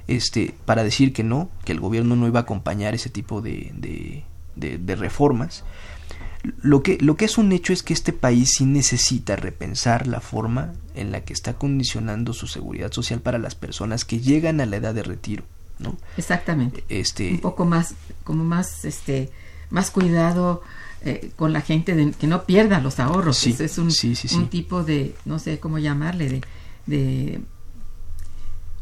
este, para decir que no, que el gobierno no iba a acompañar ese tipo de, de, de reformas, lo que, lo que es un hecho es que este país sí necesita repensar la forma en la que está condicionando su seguridad social para las personas que llegan a la edad de retiro, ¿no? Exactamente. Este, un poco más, como más, este, más cuidado eh, con la gente de, que no pierda los ahorros. Sí, es un, sí, un tipo de, no sé cómo llamarle, de, de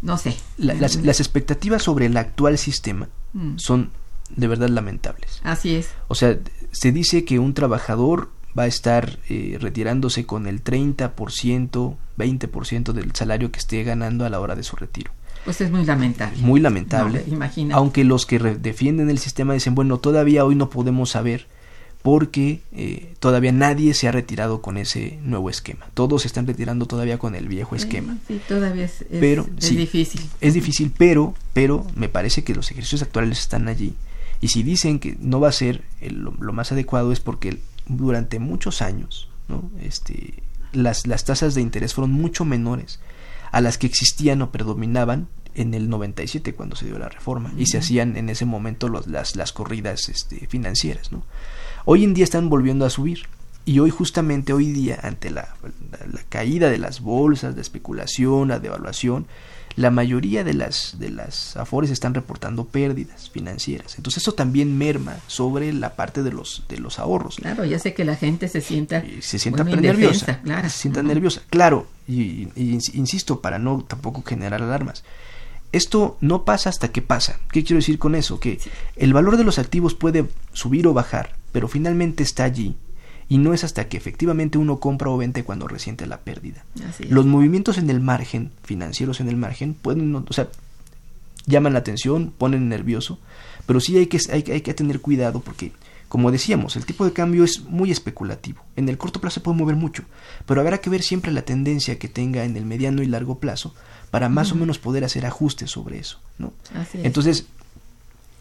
no sé. las, las, expectativas sobre el actual sistema mm. son de verdad lamentables. Así es. O sea, se dice que un trabajador va a estar eh, retirándose con el 30%, 20% del salario que esté ganando a la hora de su retiro. Pues es muy lamentable. Muy lamentable. imagina. Aunque los que defienden el sistema dicen, bueno, todavía hoy no podemos saber porque eh, todavía nadie se ha retirado con ese nuevo esquema. Todos se están retirando todavía con el viejo esquema. Sí, todavía es, pero, es difícil. Es difícil, pero, pero me parece que los ejercicios actuales están allí y si dicen que no va a ser lo, más adecuado es porque durante muchos años ¿no? este, las, las tasas de interés fueron mucho menores a las que existían o predominaban en el 97 cuando se dio la reforma y se hacían en ese momento las, las corridas este, financieras. ¿no? Hoy en día están volviendo a subir y hoy justamente hoy día ante la, la, caída de las bolsas, de especulación, la devaluación, la mayoría de las, de las afores están reportando pérdidas financieras. Entonces eso también merma sobre la parte de los, de los ahorros. Claro, ya sé que la gente se sienta, se sienta nerviosa. Se sienta nerviosa. Claro, y, insisto, para no tampoco generar alarmas. Esto no pasa hasta que pasa. ¿Qué quiero decir con eso? Que el valor de los activos puede subir o bajar, pero finalmente está allí y no es hasta que efectivamente uno compra o vende cuando resiente la pérdida. Los movimientos en el margen, financieros en el margen, pueden, o sea, llaman la atención, ponen nervioso, pero sí hay que, hay, hay que tener cuidado porque, como decíamos, el tipo de cambio es muy especulativo. En el corto plazo puede mover mucho, pero habrá que ver siempre la tendencia que tenga en el mediano y largo plazo para más o menos poder hacer ajustes sobre eso, ¿no? Entonces,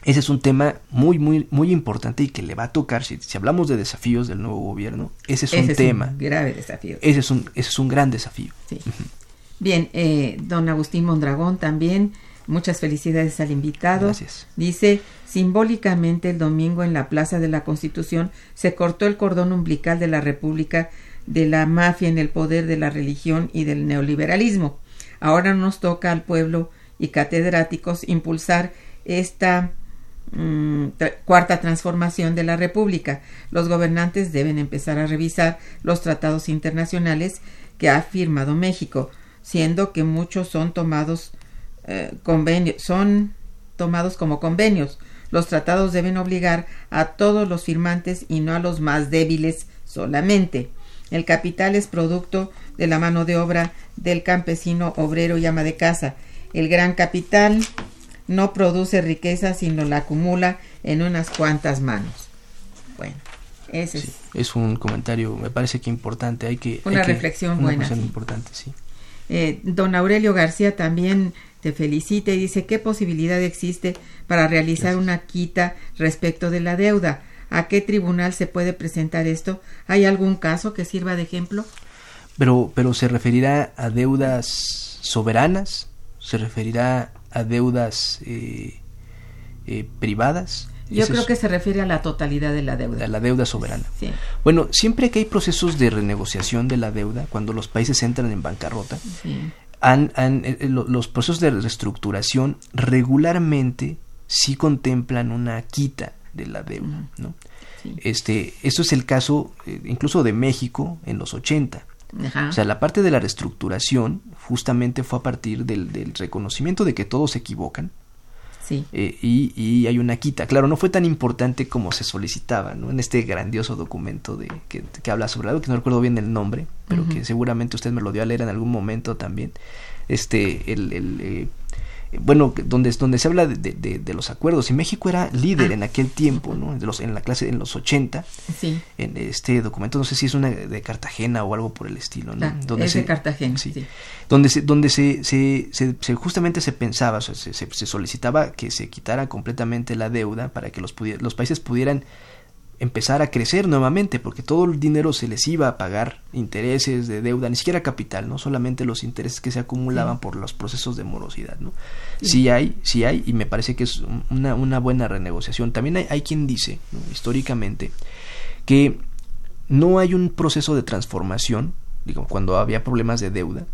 ese es un tema muy, muy, muy importante y que le va a tocar, si, si hablamos de desafíos del nuevo gobierno, ese es un tema. Un grave desafío. Ese es un, ese es un gran desafío. Bien, eh, don Agustín Mondragón también, muchas felicidades al invitado. Gracias. Dice, simbólicamente el domingo en la Plaza de la Constitución se cortó el cordón umbilical de la República de la mafia en el poder de la religión y del neoliberalismo. Ahora nos toca al pueblo y catedráticos impulsar esta mm, cuarta transformación de la República. Los gobernantes deben empezar a revisar los tratados internacionales que ha firmado México, siendo que muchos son tomados eh, son tomados como convenios. Los tratados deben obligar a todos los firmantes y no a los más débiles solamente. El capital es producto de la mano de obra del campesino obrero y ama de casa. El gran capital no produce riqueza, sino la acumula en unas cuantas manos. Bueno, ese es. Es un comentario, me parece que importante. Hay que. Una hay reflexión una buena, reflexión sí. importante, sí. Eh, don Aurelio García también te felicita y dice qué posibilidad existe para realizar una quita respecto de la deuda. ¿A qué tribunal se puede presentar esto? ¿Hay algún caso que sirva de ejemplo? Pero, pero se referirá a deudas soberanas, se referirá a deudas eh, eh, privadas. Yo Ese creo es- que se refiere a la totalidad de la deuda. a la deuda soberana. Sí, Bueno, siempre que hay procesos de renegociación de la deuda, cuando los países entran en bancarrota, sí. han- han- eh, eh, lo- los procesos de reestructuración regularmente sí contemplan una quita de la deuda, ¿no? Sí. Este, eso es el caso incluso de México en los 80. Ajá. O sea, la parte de la reestructuración justamente fue a partir del, del reconocimiento de que todos se equivocan sí. eh, y, y hay una quita. Claro, no fue tan importante como se solicitaba ¿no? en este grandioso documento de, que, que habla sobre algo que no recuerdo bien el nombre, pero que seguramente usted me lo dio a leer en algún momento también. Este, el, el, eh, bueno, donde, donde se habla de, de- los acuerdos y México era líder Ah. en aquel tiempo, ¿no? De los, en la clase en los 80 Sí. en este documento, no sé si es una de Cartagena o algo por el estilo, ¿no? Ah, es de Cartagena, sí. sí. Donde, se, donde se, se, se- se- justamente se pensaba, o sea, se, se- se solicitaba que se quitara completamente la deuda para que los, los países pudieran empezar a crecer nuevamente, porque todo el dinero se les iba a pagar intereses de deuda, ni siquiera capital, no solamente los intereses que se acumulaban Sí. por los procesos de morosidad, ¿no? Sí. Sí hay, sí hay, y me parece que es un- una, una buena renegociación. También hay, hay quien dice, ¿no? históricamente, que no hay un proceso de transformación, digo, cuando había problemas de deuda,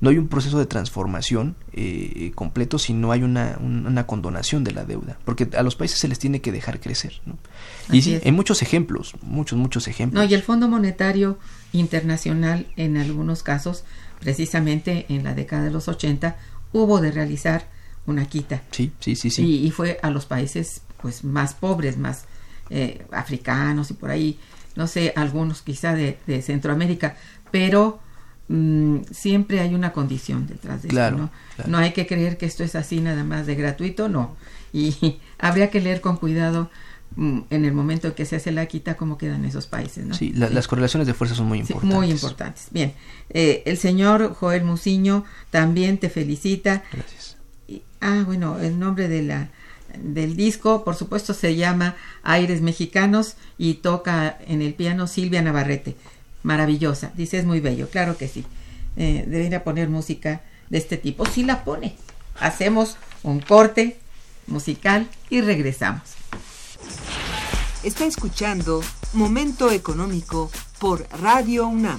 no hay un proceso de transformación eh, completo si no hay una, un- una condonación de la deuda, porque a los países se les tiene que dejar crecer. ¿no? Y sí, hay muchos ejemplos, muchos, muchos ejemplos. No, y el Fondo Monetario Internacional, en algunos casos, precisamente en la década de los 80, hubo de realizar una quita. Sí, sí, sí, sí. Y, y fue a los países pues más pobres, más eh, africanos y por ahí, no sé, algunos quizá de, de Centroamérica, pero mm, siempre hay una condición detrás de Claro, esto, ¿no? claro. No hay que creer que esto es así nada más de gratuito, no. Y habría que leer con cuidado mm, en el momento en que se hace la quita cómo quedan esos países, ¿no? Sí, la- las correlaciones de fuerza son muy Sí, importantes. muy importantes. Bien, eh, el señor Joel Muciño también te felicita. Gracias. Y- ah, bueno, el nombre de la del disco, por supuesto, se llama Aires Mexicanos y toca en el piano Silvia Navarrete. Maravillosa, dice es muy bello, claro que sí. Eh, poner música de este tipo. Sí la pone. Hacemos un corte musical y regresamos. Está escuchando Momento Económico por Radio UNAM.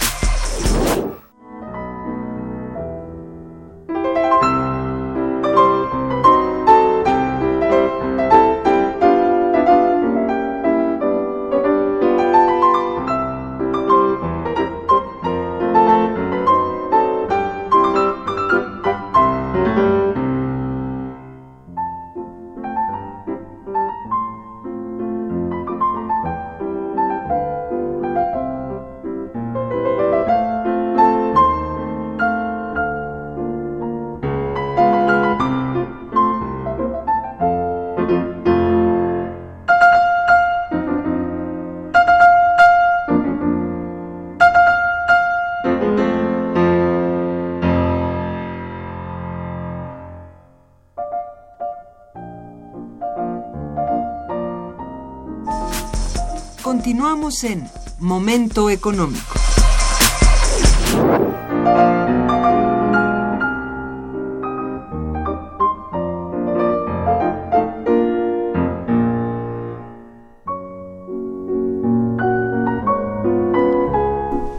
En Momento Económico.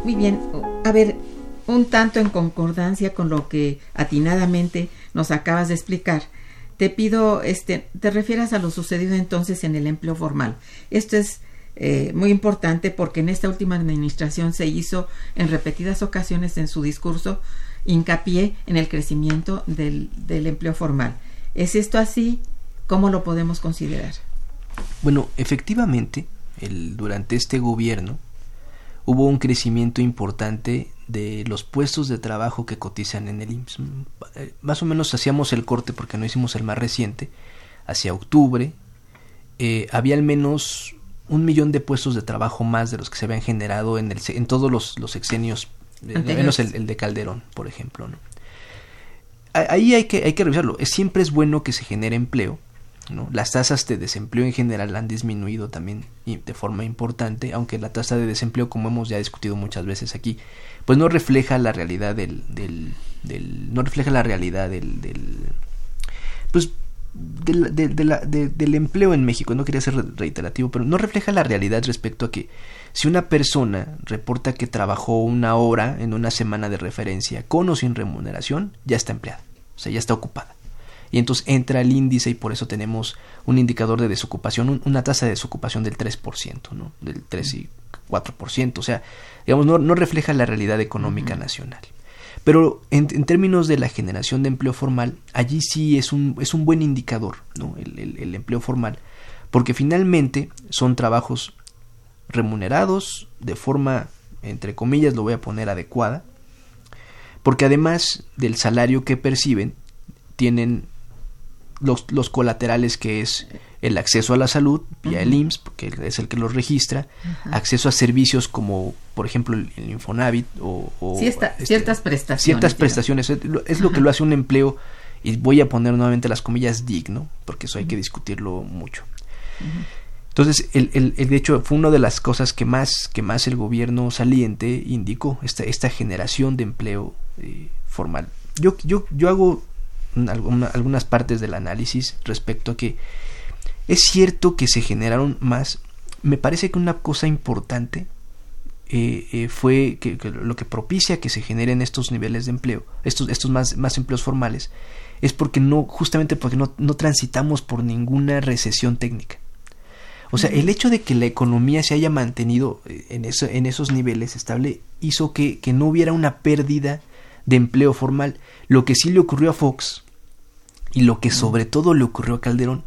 Muy bien, a ver, un tanto en concordancia con lo que atinadamente nos acabas de explicar. Te pido, este, te refieras a lo sucedido entonces en el empleo formal. Esto es eh, muy importante porque en esta última administración se hizo en repetidas ocasiones en su discurso hincapié en el crecimiento del, del empleo formal. ¿Es esto así? ¿Cómo lo podemos considerar? Bueno, efectivamente, el, durante este gobierno hubo un crecimiento importante de los puestos de trabajo que cotizan en el IMSS. Eh, más o menos hacíamos el corte porque no hicimos el más reciente, hacia octubre. Eh, había al menos un millón de puestos de trabajo más de los que se habían generado en, el, en todos los, los sexenios, eh, menos el, el, de Calderón, por ejemplo. ¿no? Ahí hay que, hay que revisarlo. Siempre es bueno que se genere empleo. ¿no? Las tasas de desempleo en general han disminuido también de forma importante, aunque la tasa de desempleo, como hemos ya discutido muchas veces aquí, pues no refleja la realidad del, del, del no refleja la realidad del, del pues del, de, de la, del empleo en México, no quería ser reiterativo, pero no refleja la realidad respecto a que si una persona reporta que trabajó una hora en una semana de referencia con o sin remuneración, ya está empleada, o sea, ya está ocupada. Y entonces entra el índice y por eso tenemos un indicador de desocupación, un, una tasa de desocupación del 3%, ¿no? Del 3 y 4%, o sea, digamos, no, no refleja la realidad económica uh -huh. nacional. Pero en, términos de la generación de empleo formal, allí sí es un, es un buen indicador, ¿no? El, el, empleo formal, porque finalmente son trabajos remunerados de forma, entre comillas, lo voy a poner adecuada, porque además del salario que perciben, tienen los, los colaterales que es el acceso a la salud vía uh -huh. el IMSS, porque es el que los registra, uh -huh. acceso a servicios como, por ejemplo, el, el Infonavit o, o sí, está, este, ciertas prestaciones. Ciertas prestaciones. Es, es lo que lo hace un empleo, y voy a poner nuevamente las comillas digno, porque eso hay que discutirlo mucho. Entonces, el, el, el, de hecho, fue una de las cosas que más, que más el gobierno saliente indicó, esta, esta generación de empleo eh, formal. Yo, yo, yo hago alguna, algunas partes del análisis respecto a que es cierto que se generaron más. Me parece que una cosa importante eh, eh, fue que, que, lo que propicia que se generen estos niveles de empleo, estos, estos más, más empleos formales, es porque no, justamente porque no, no transitamos por ninguna recesión técnica. O sea, el hecho de que la economía se haya mantenido eh, en, eso, en esos niveles estable hizo que, que, no hubiera una pérdida de empleo formal. Lo que sí le ocurrió a Fox y lo que sobre todo le ocurrió a Calderón.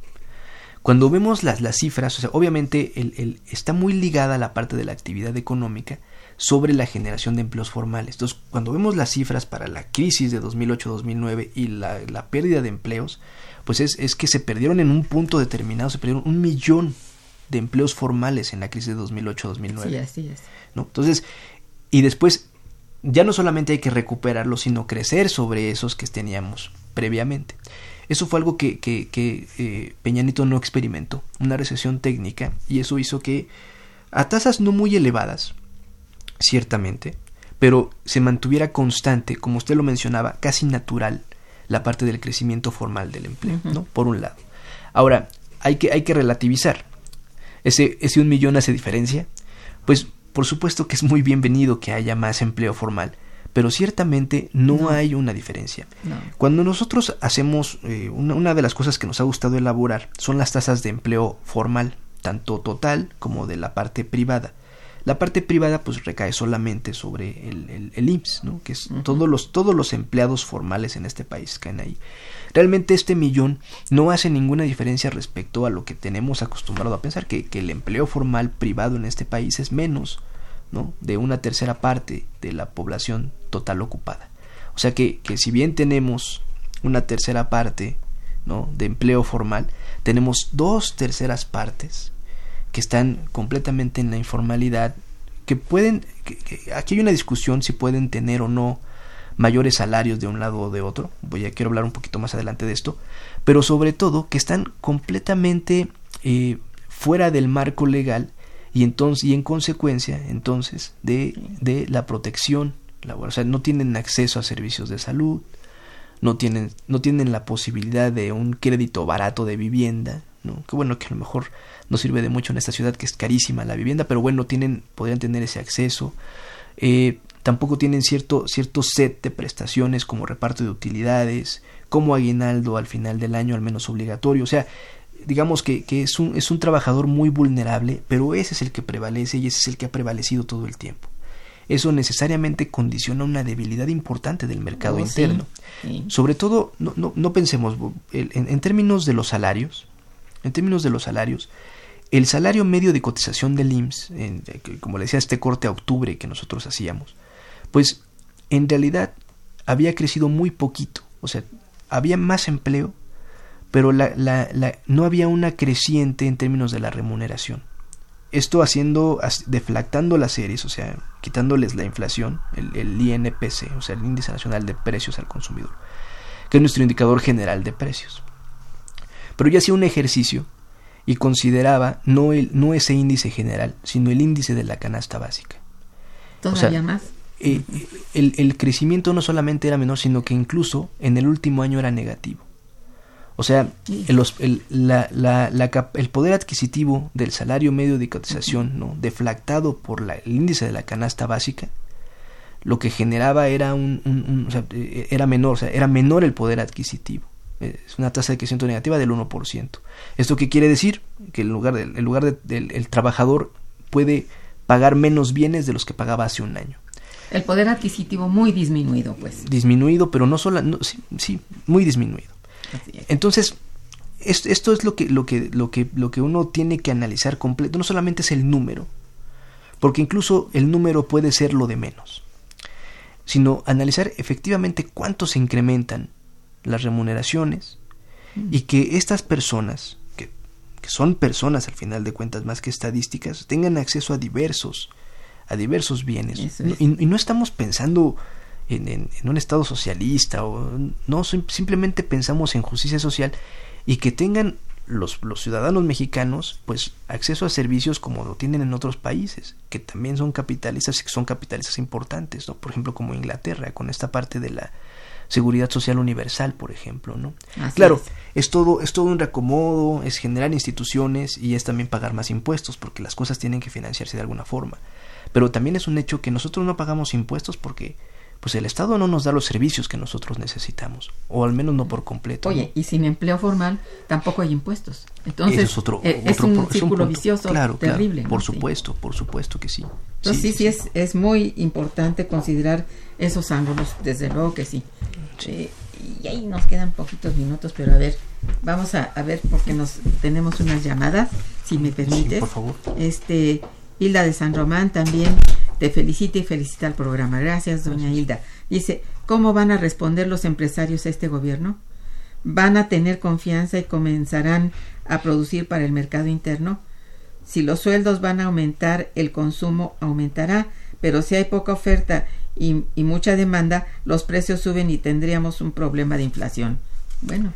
Cuando vemos las, las cifras, o sea, obviamente el, el, está muy ligada la parte de la actividad económica sobre la generación de empleos formales. Entonces, cuando vemos las cifras para la crisis de 2008-2009 y la, la, pérdida de empleos, pues es, es que se perdieron en un punto determinado, se perdieron un millón de empleos formales en la crisis de 2008-2009. Sí, así es. ¿no? Entonces, y después, ya no solamente hay que recuperarlos, sino crecer sobre esos que teníamos previamente. Eso fue algo que, que, que eh, Peñanito no experimentó, una recesión técnica, y eso hizo que a tasas no muy elevadas, ciertamente, pero se mantuviera constante, como usted lo mencionaba, casi natural, la parte del crecimiento formal del empleo, uh -huh. ¿no? Por un lado. Ahora, hay que, hay que relativizar ese, ese un millón hace diferencia? Pues por supuesto que es muy bienvenido que haya más empleo formal, pero ciertamente no, no. hay una diferencia. No. Cuando nosotros hacemos, eh, una, una, de las cosas que nos ha gustado elaborar son las tasas de empleo formal, tanto total como de la parte privada. La parte privada pues recae solamente sobre el, el, el IMSS, ¿no? que es uh -huh. todos, los, todos los empleados formales en este país caen ahí. Realmente este millón no hace ninguna diferencia respecto a lo que tenemos acostumbrado a pensar, que, que el empleo formal privado en este país es menos ¿no? de una tercera parte de la población total ocupada. O sea que, que si bien tenemos una tercera parte ¿no? de empleo formal, tenemos dos terceras partes que están completamente en la informalidad, que pueden, que, aquí hay una discusión si pueden tener o no mayores salarios de un lado o de otro, voy a quiero hablar un poquito más adelante de esto, pero sobre todo que están completamente eh, fuera del marco legal y entonces y en consecuencia entonces de, de la protección laboral. O sea, no tienen acceso a servicios de salud, no tienen, no tienen la posibilidad de un crédito barato de vivienda, ¿no? Que bueno, que a lo mejor no sirve de mucho en esta ciudad que es carísima la vivienda, pero bueno, tienen, podrían tener ese acceso. Eh, tampoco tienen cierto, cierto set de prestaciones como reparto de utilidades, como aguinaldo al final del año, al menos obligatorio. O sea, digamos que, que, es, un, es un trabajador muy vulnerable, pero ese es el que prevalece y ese es el que ha prevalecido todo el tiempo. Eso necesariamente condiciona una debilidad importante del mercado Oh, interno. sí, sí. Sobre todo, no, no, no pensemos, en, en términos de los salarios, en términos de los salarios, el salario medio de cotización del IMSS, como le decía, este corte a octubre que nosotros hacíamos, pues en realidad había crecido muy poquito. O sea, había más empleo, pero la, la- la- no había una creciente en términos de la remuneración. Esto haciendo, deflactando las series, o sea, quitándoles la inflación, el, el INPC, o sea, el Índice Nacional de Precios al Consumidor, que es nuestro indicador general de precios. Pero yo hacía un ejercicio y consideraba no, el, no ese índice general, sino el índice de la canasta básica. Todavía o sea, más. Eh, el, el crecimiento no solamente era menor, sino que incluso en el último año era negativo. O sea, el, el- la- la- la el poder adquisitivo del salario medio de cotización, ¿no? deflactado por la- el índice de la canasta básica, lo que generaba era un, un- un- o sea, eh, era menor, o sea, era menor el poder adquisitivo. Es una tasa de crecimiento negativa del 1%. ¿Esto qué quiere decir? Que en lugar del, en lugar de- del el trabajador puede pagar menos bienes de los que pagaba hace un año. El poder adquisitivo muy disminuido, pues. Disminuido, pero no solo, no, sí, sí, muy disminuido. Entonces, es- esto es lo que, lo que, lo que, lo que uno tiene que analizar completo. No solamente es el número, porque incluso el número puede ser lo de menos, sino analizar efectivamente cuánto se incrementan las remuneraciones y que estas personas, que, que son personas al final de cuentas más que estadísticas, tengan acceso a diversos, a diversos bienes. Es. y, y no estamos pensando en, en- en un estado socialista o no sim- simplemente pensamos en justicia social y que tengan los, los ciudadanos mexicanos pues acceso a servicios como lo tienen en otros países que también son capitalistas y que son capitalistas importantes no por ejemplo como Inglaterra con esta parte de la seguridad social universal por ejemplo no Así claro es. es todo es todo un reacomodo es generar instituciones y es también pagar más impuestos porque las cosas tienen que financiarse de alguna forma pero también es un hecho que nosotros no pagamos impuestos porque pues el Estado no nos da los servicios que nosotros necesitamos o al menos no por completo Oye, ¿no? y sin empleo formal tampoco hay impuestos. Entonces, Eso es otro, eh, es otro un pro- es un círculo vicioso Claro, terrible. por Sí. supuesto, por supuesto que sí. Entonces, sí, sí, es, es muy importante considerar esos ángulos, desde luego que sí. Y ahí nos quedan poquitos minutos, pero a ver, vamos a, a ver porque nos tenemos unas llamadas, si me permites. por favor. Este, Hilda de San Román también te felicita y felicita al programa. Gracias, doña Hilda. Dice, ¿cómo van a responder los empresarios a este gobierno? ¿Van a tener confianza y comenzarán a producir para el mercado interno? Si los sueldos van a aumentar, el consumo aumentará, pero si hay poca oferta y, y mucha demanda, los precios suben y tendríamos un problema de inflación. Bueno,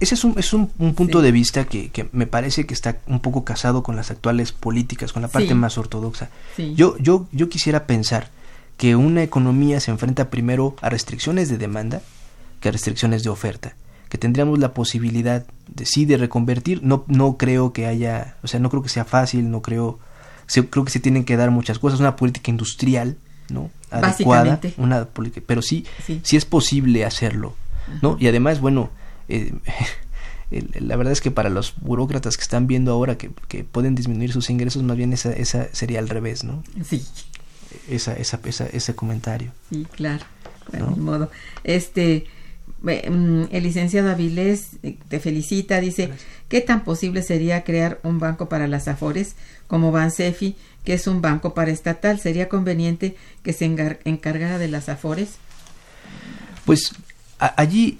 Ese es un, es un, un punto Sí. de vista que, que me parece que está un poco casado con las actuales políticas, con la parte Sí. más ortodoxa. sí. Yo, yo, yo quisiera pensar que una economía se enfrenta primero a restricciones de demanda que a restricciones de oferta. Que tendríamos la posibilidad de sí de reconvertir. No, no creo que haya, o sea, no creo que sea fácil, no creo, se- creo que se tienen que dar muchas cosas. Una política industrial, ¿no? Adecuada, Básicamente. una política, pero sí, Sí. sí es posible hacerlo, ¿no? Ajá. Y además, bueno, eh, la verdad es que para los burócratas que están viendo ahora que, que pueden disminuir sus ingresos, más bien esa, esa sería al revés, ¿no? Sí. Esa, esa, esa, ese comentario. Sí, claro. Bueno, ¿No? modo. Este, el licenciado Avilés eh, te felicita, dice, ¿qué tan posible sería crear un banco para las Afores como Bansefi, que es un banco paraestatal? ¿Sería conveniente que se encargara de las Afores? Pues allí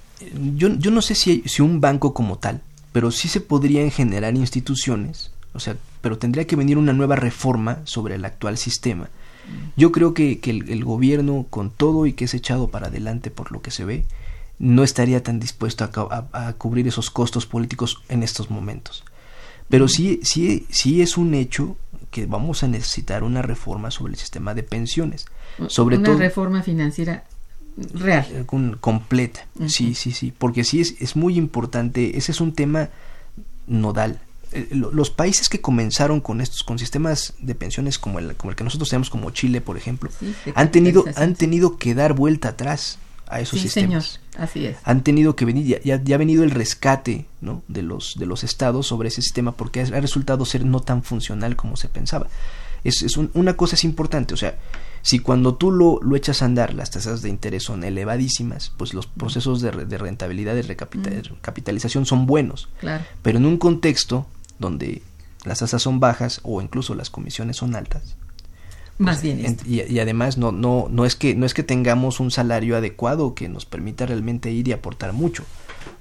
yo, yo no sé si, un banco como tal, pero sí se podrían generar instituciones, o sea, pero tendría que venir una nueva reforma sobre el actual sistema. Yo creo que, que el, el gobierno, con todo y que es echado para adelante por lo que se ve, no estaría tan dispuesto a, a- a cubrir esos costos políticos en estos momentos. Pero sí, sí, sí es un hecho que vamos a necesitar una reforma sobre el sistema de pensiones. Sobre una todo, reforma financiera real. eh, completa. Sí, sí, sí. Porque sí es, es muy importante. Ese es un tema nodal. Eh, lo- Los países que comenzaron con estos, con sistemas de pensiones como el, como el que nosotros tenemos, como Chile, por ejemplo, Sí, han tenido, han tenido que dar vuelta atrás a esos Sí, señor, sistemas. así es. Han tenido que venir, ya, ya, ya ha venido el rescate ¿no? de, los, de los estados sobre ese sistema porque ha, ha resultado ser no tan funcional como se pensaba. Es, es un- una cosa es importante, o sea, si cuando tú lo, lo echas a andar las tasas de interés son elevadísimas, pues los procesos de, re- de rentabilidad y recapitalización son buenos. Claro. Pero en un contexto donde las tasas son bajas o incluso las comisiones son altas, más pues, bien esto. Y, y, además no, no, no, es que, no es que tengamos un salario adecuado que nos permita realmente ir y aportar mucho.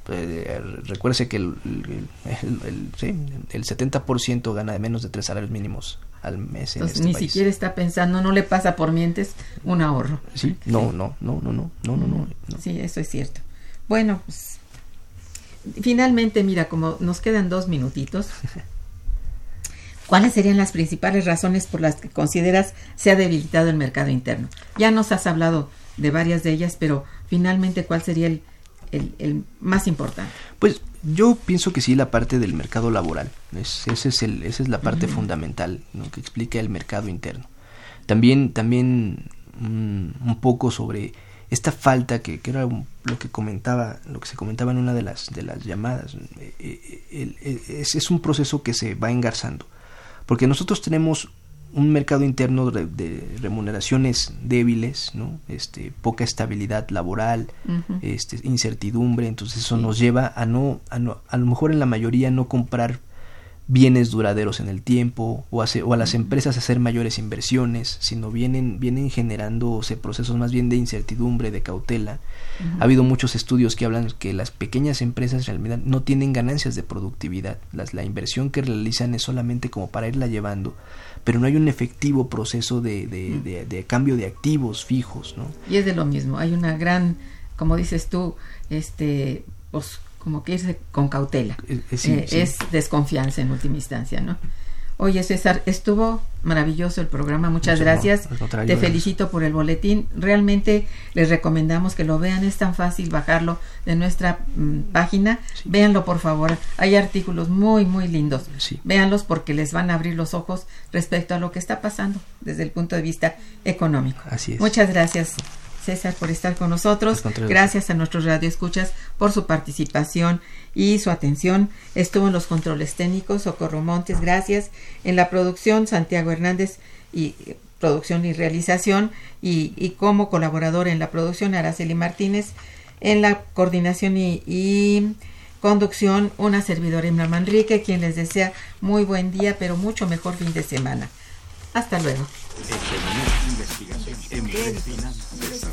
Eh, recuérdese que el, el, el, sí, el 70% gana de menos de tres salarios mínimos al mes. En Entonces, este ni país. siquiera está pensando, no le pasa por mientes un ahorro. Sí, no, sí. no, no, no, no, no, no, no, no. Sí, eso es cierto. Bueno, pues, finalmente, mira, como nos quedan dos minutitos, ¿cuáles serían las principales razones por las que consideras se ha debilitado el mercado interno? Ya nos has hablado de varias de ellas, pero finalmente, ¿cuál sería el, el- el más importante? Pues yo pienso que sí, la parte del mercado laboral. Es, ese es el, esa es la parte fundamental ¿no? que explica el mercado interno. También, también mm, un poco sobre esta falta que, que era un- lo que comentaba, lo que se comentaba en una de las, de las llamadas. eh, eh, el- el- es, es un proceso que se va engarzando. Porque nosotros tenemos un mercado interno de, de remuneraciones débiles, ¿no? este, poca estabilidad laboral, este, incertidumbre, entonces eso nos lleva a no, a no, a lo mejor en la mayoría no comprar bienes duraderos en el tiempo o, hace- o a las empresas hacer mayores inversiones, sino vienen, vienen generándose procesos más bien de incertidumbre, de cautela. Ha habido muchos estudios que hablan que las pequeñas empresas en realidad no tienen ganancias de productividad. Las, la inversión que realizan es solamente como para irla llevando, pero no hay un efectivo proceso de, de, de- de cambio de activos fijos, ¿no? Y es de lo mismo, hay una gran, como dices tú, este, pues como que irse con cautela. Eh, eh, sí, Eh, sí. Es desconfianza en última instancia, ¿no? Oye, César, estuvo maravilloso el programa, muchas gracias. no, Te gracias. felicito por el boletín. Realmente les recomendamos que lo vean, es tan fácil bajarlo de nuestra mm, página. Sí. Véanlo, por favor. Hay artículos muy, muy lindos. Sí. Véanlos porque les van a abrir los ojos respecto a lo que está pasando desde el punto de vista económico. Así es. Muchas gracias, César, por estar con nosotros. Gracias a nuestros radioescuchas por su participación y su atención. Estuvo en los controles técnicos Socorro Montes, gracias. En la producción Santiago Hernández y producción y realización y, y como colaborador en la producción Araceli Martínez. En la coordinación y, y conducción una servidora Emma Manrique, quien les desea muy buen día, pero mucho mejor fin de semana. Hasta luego.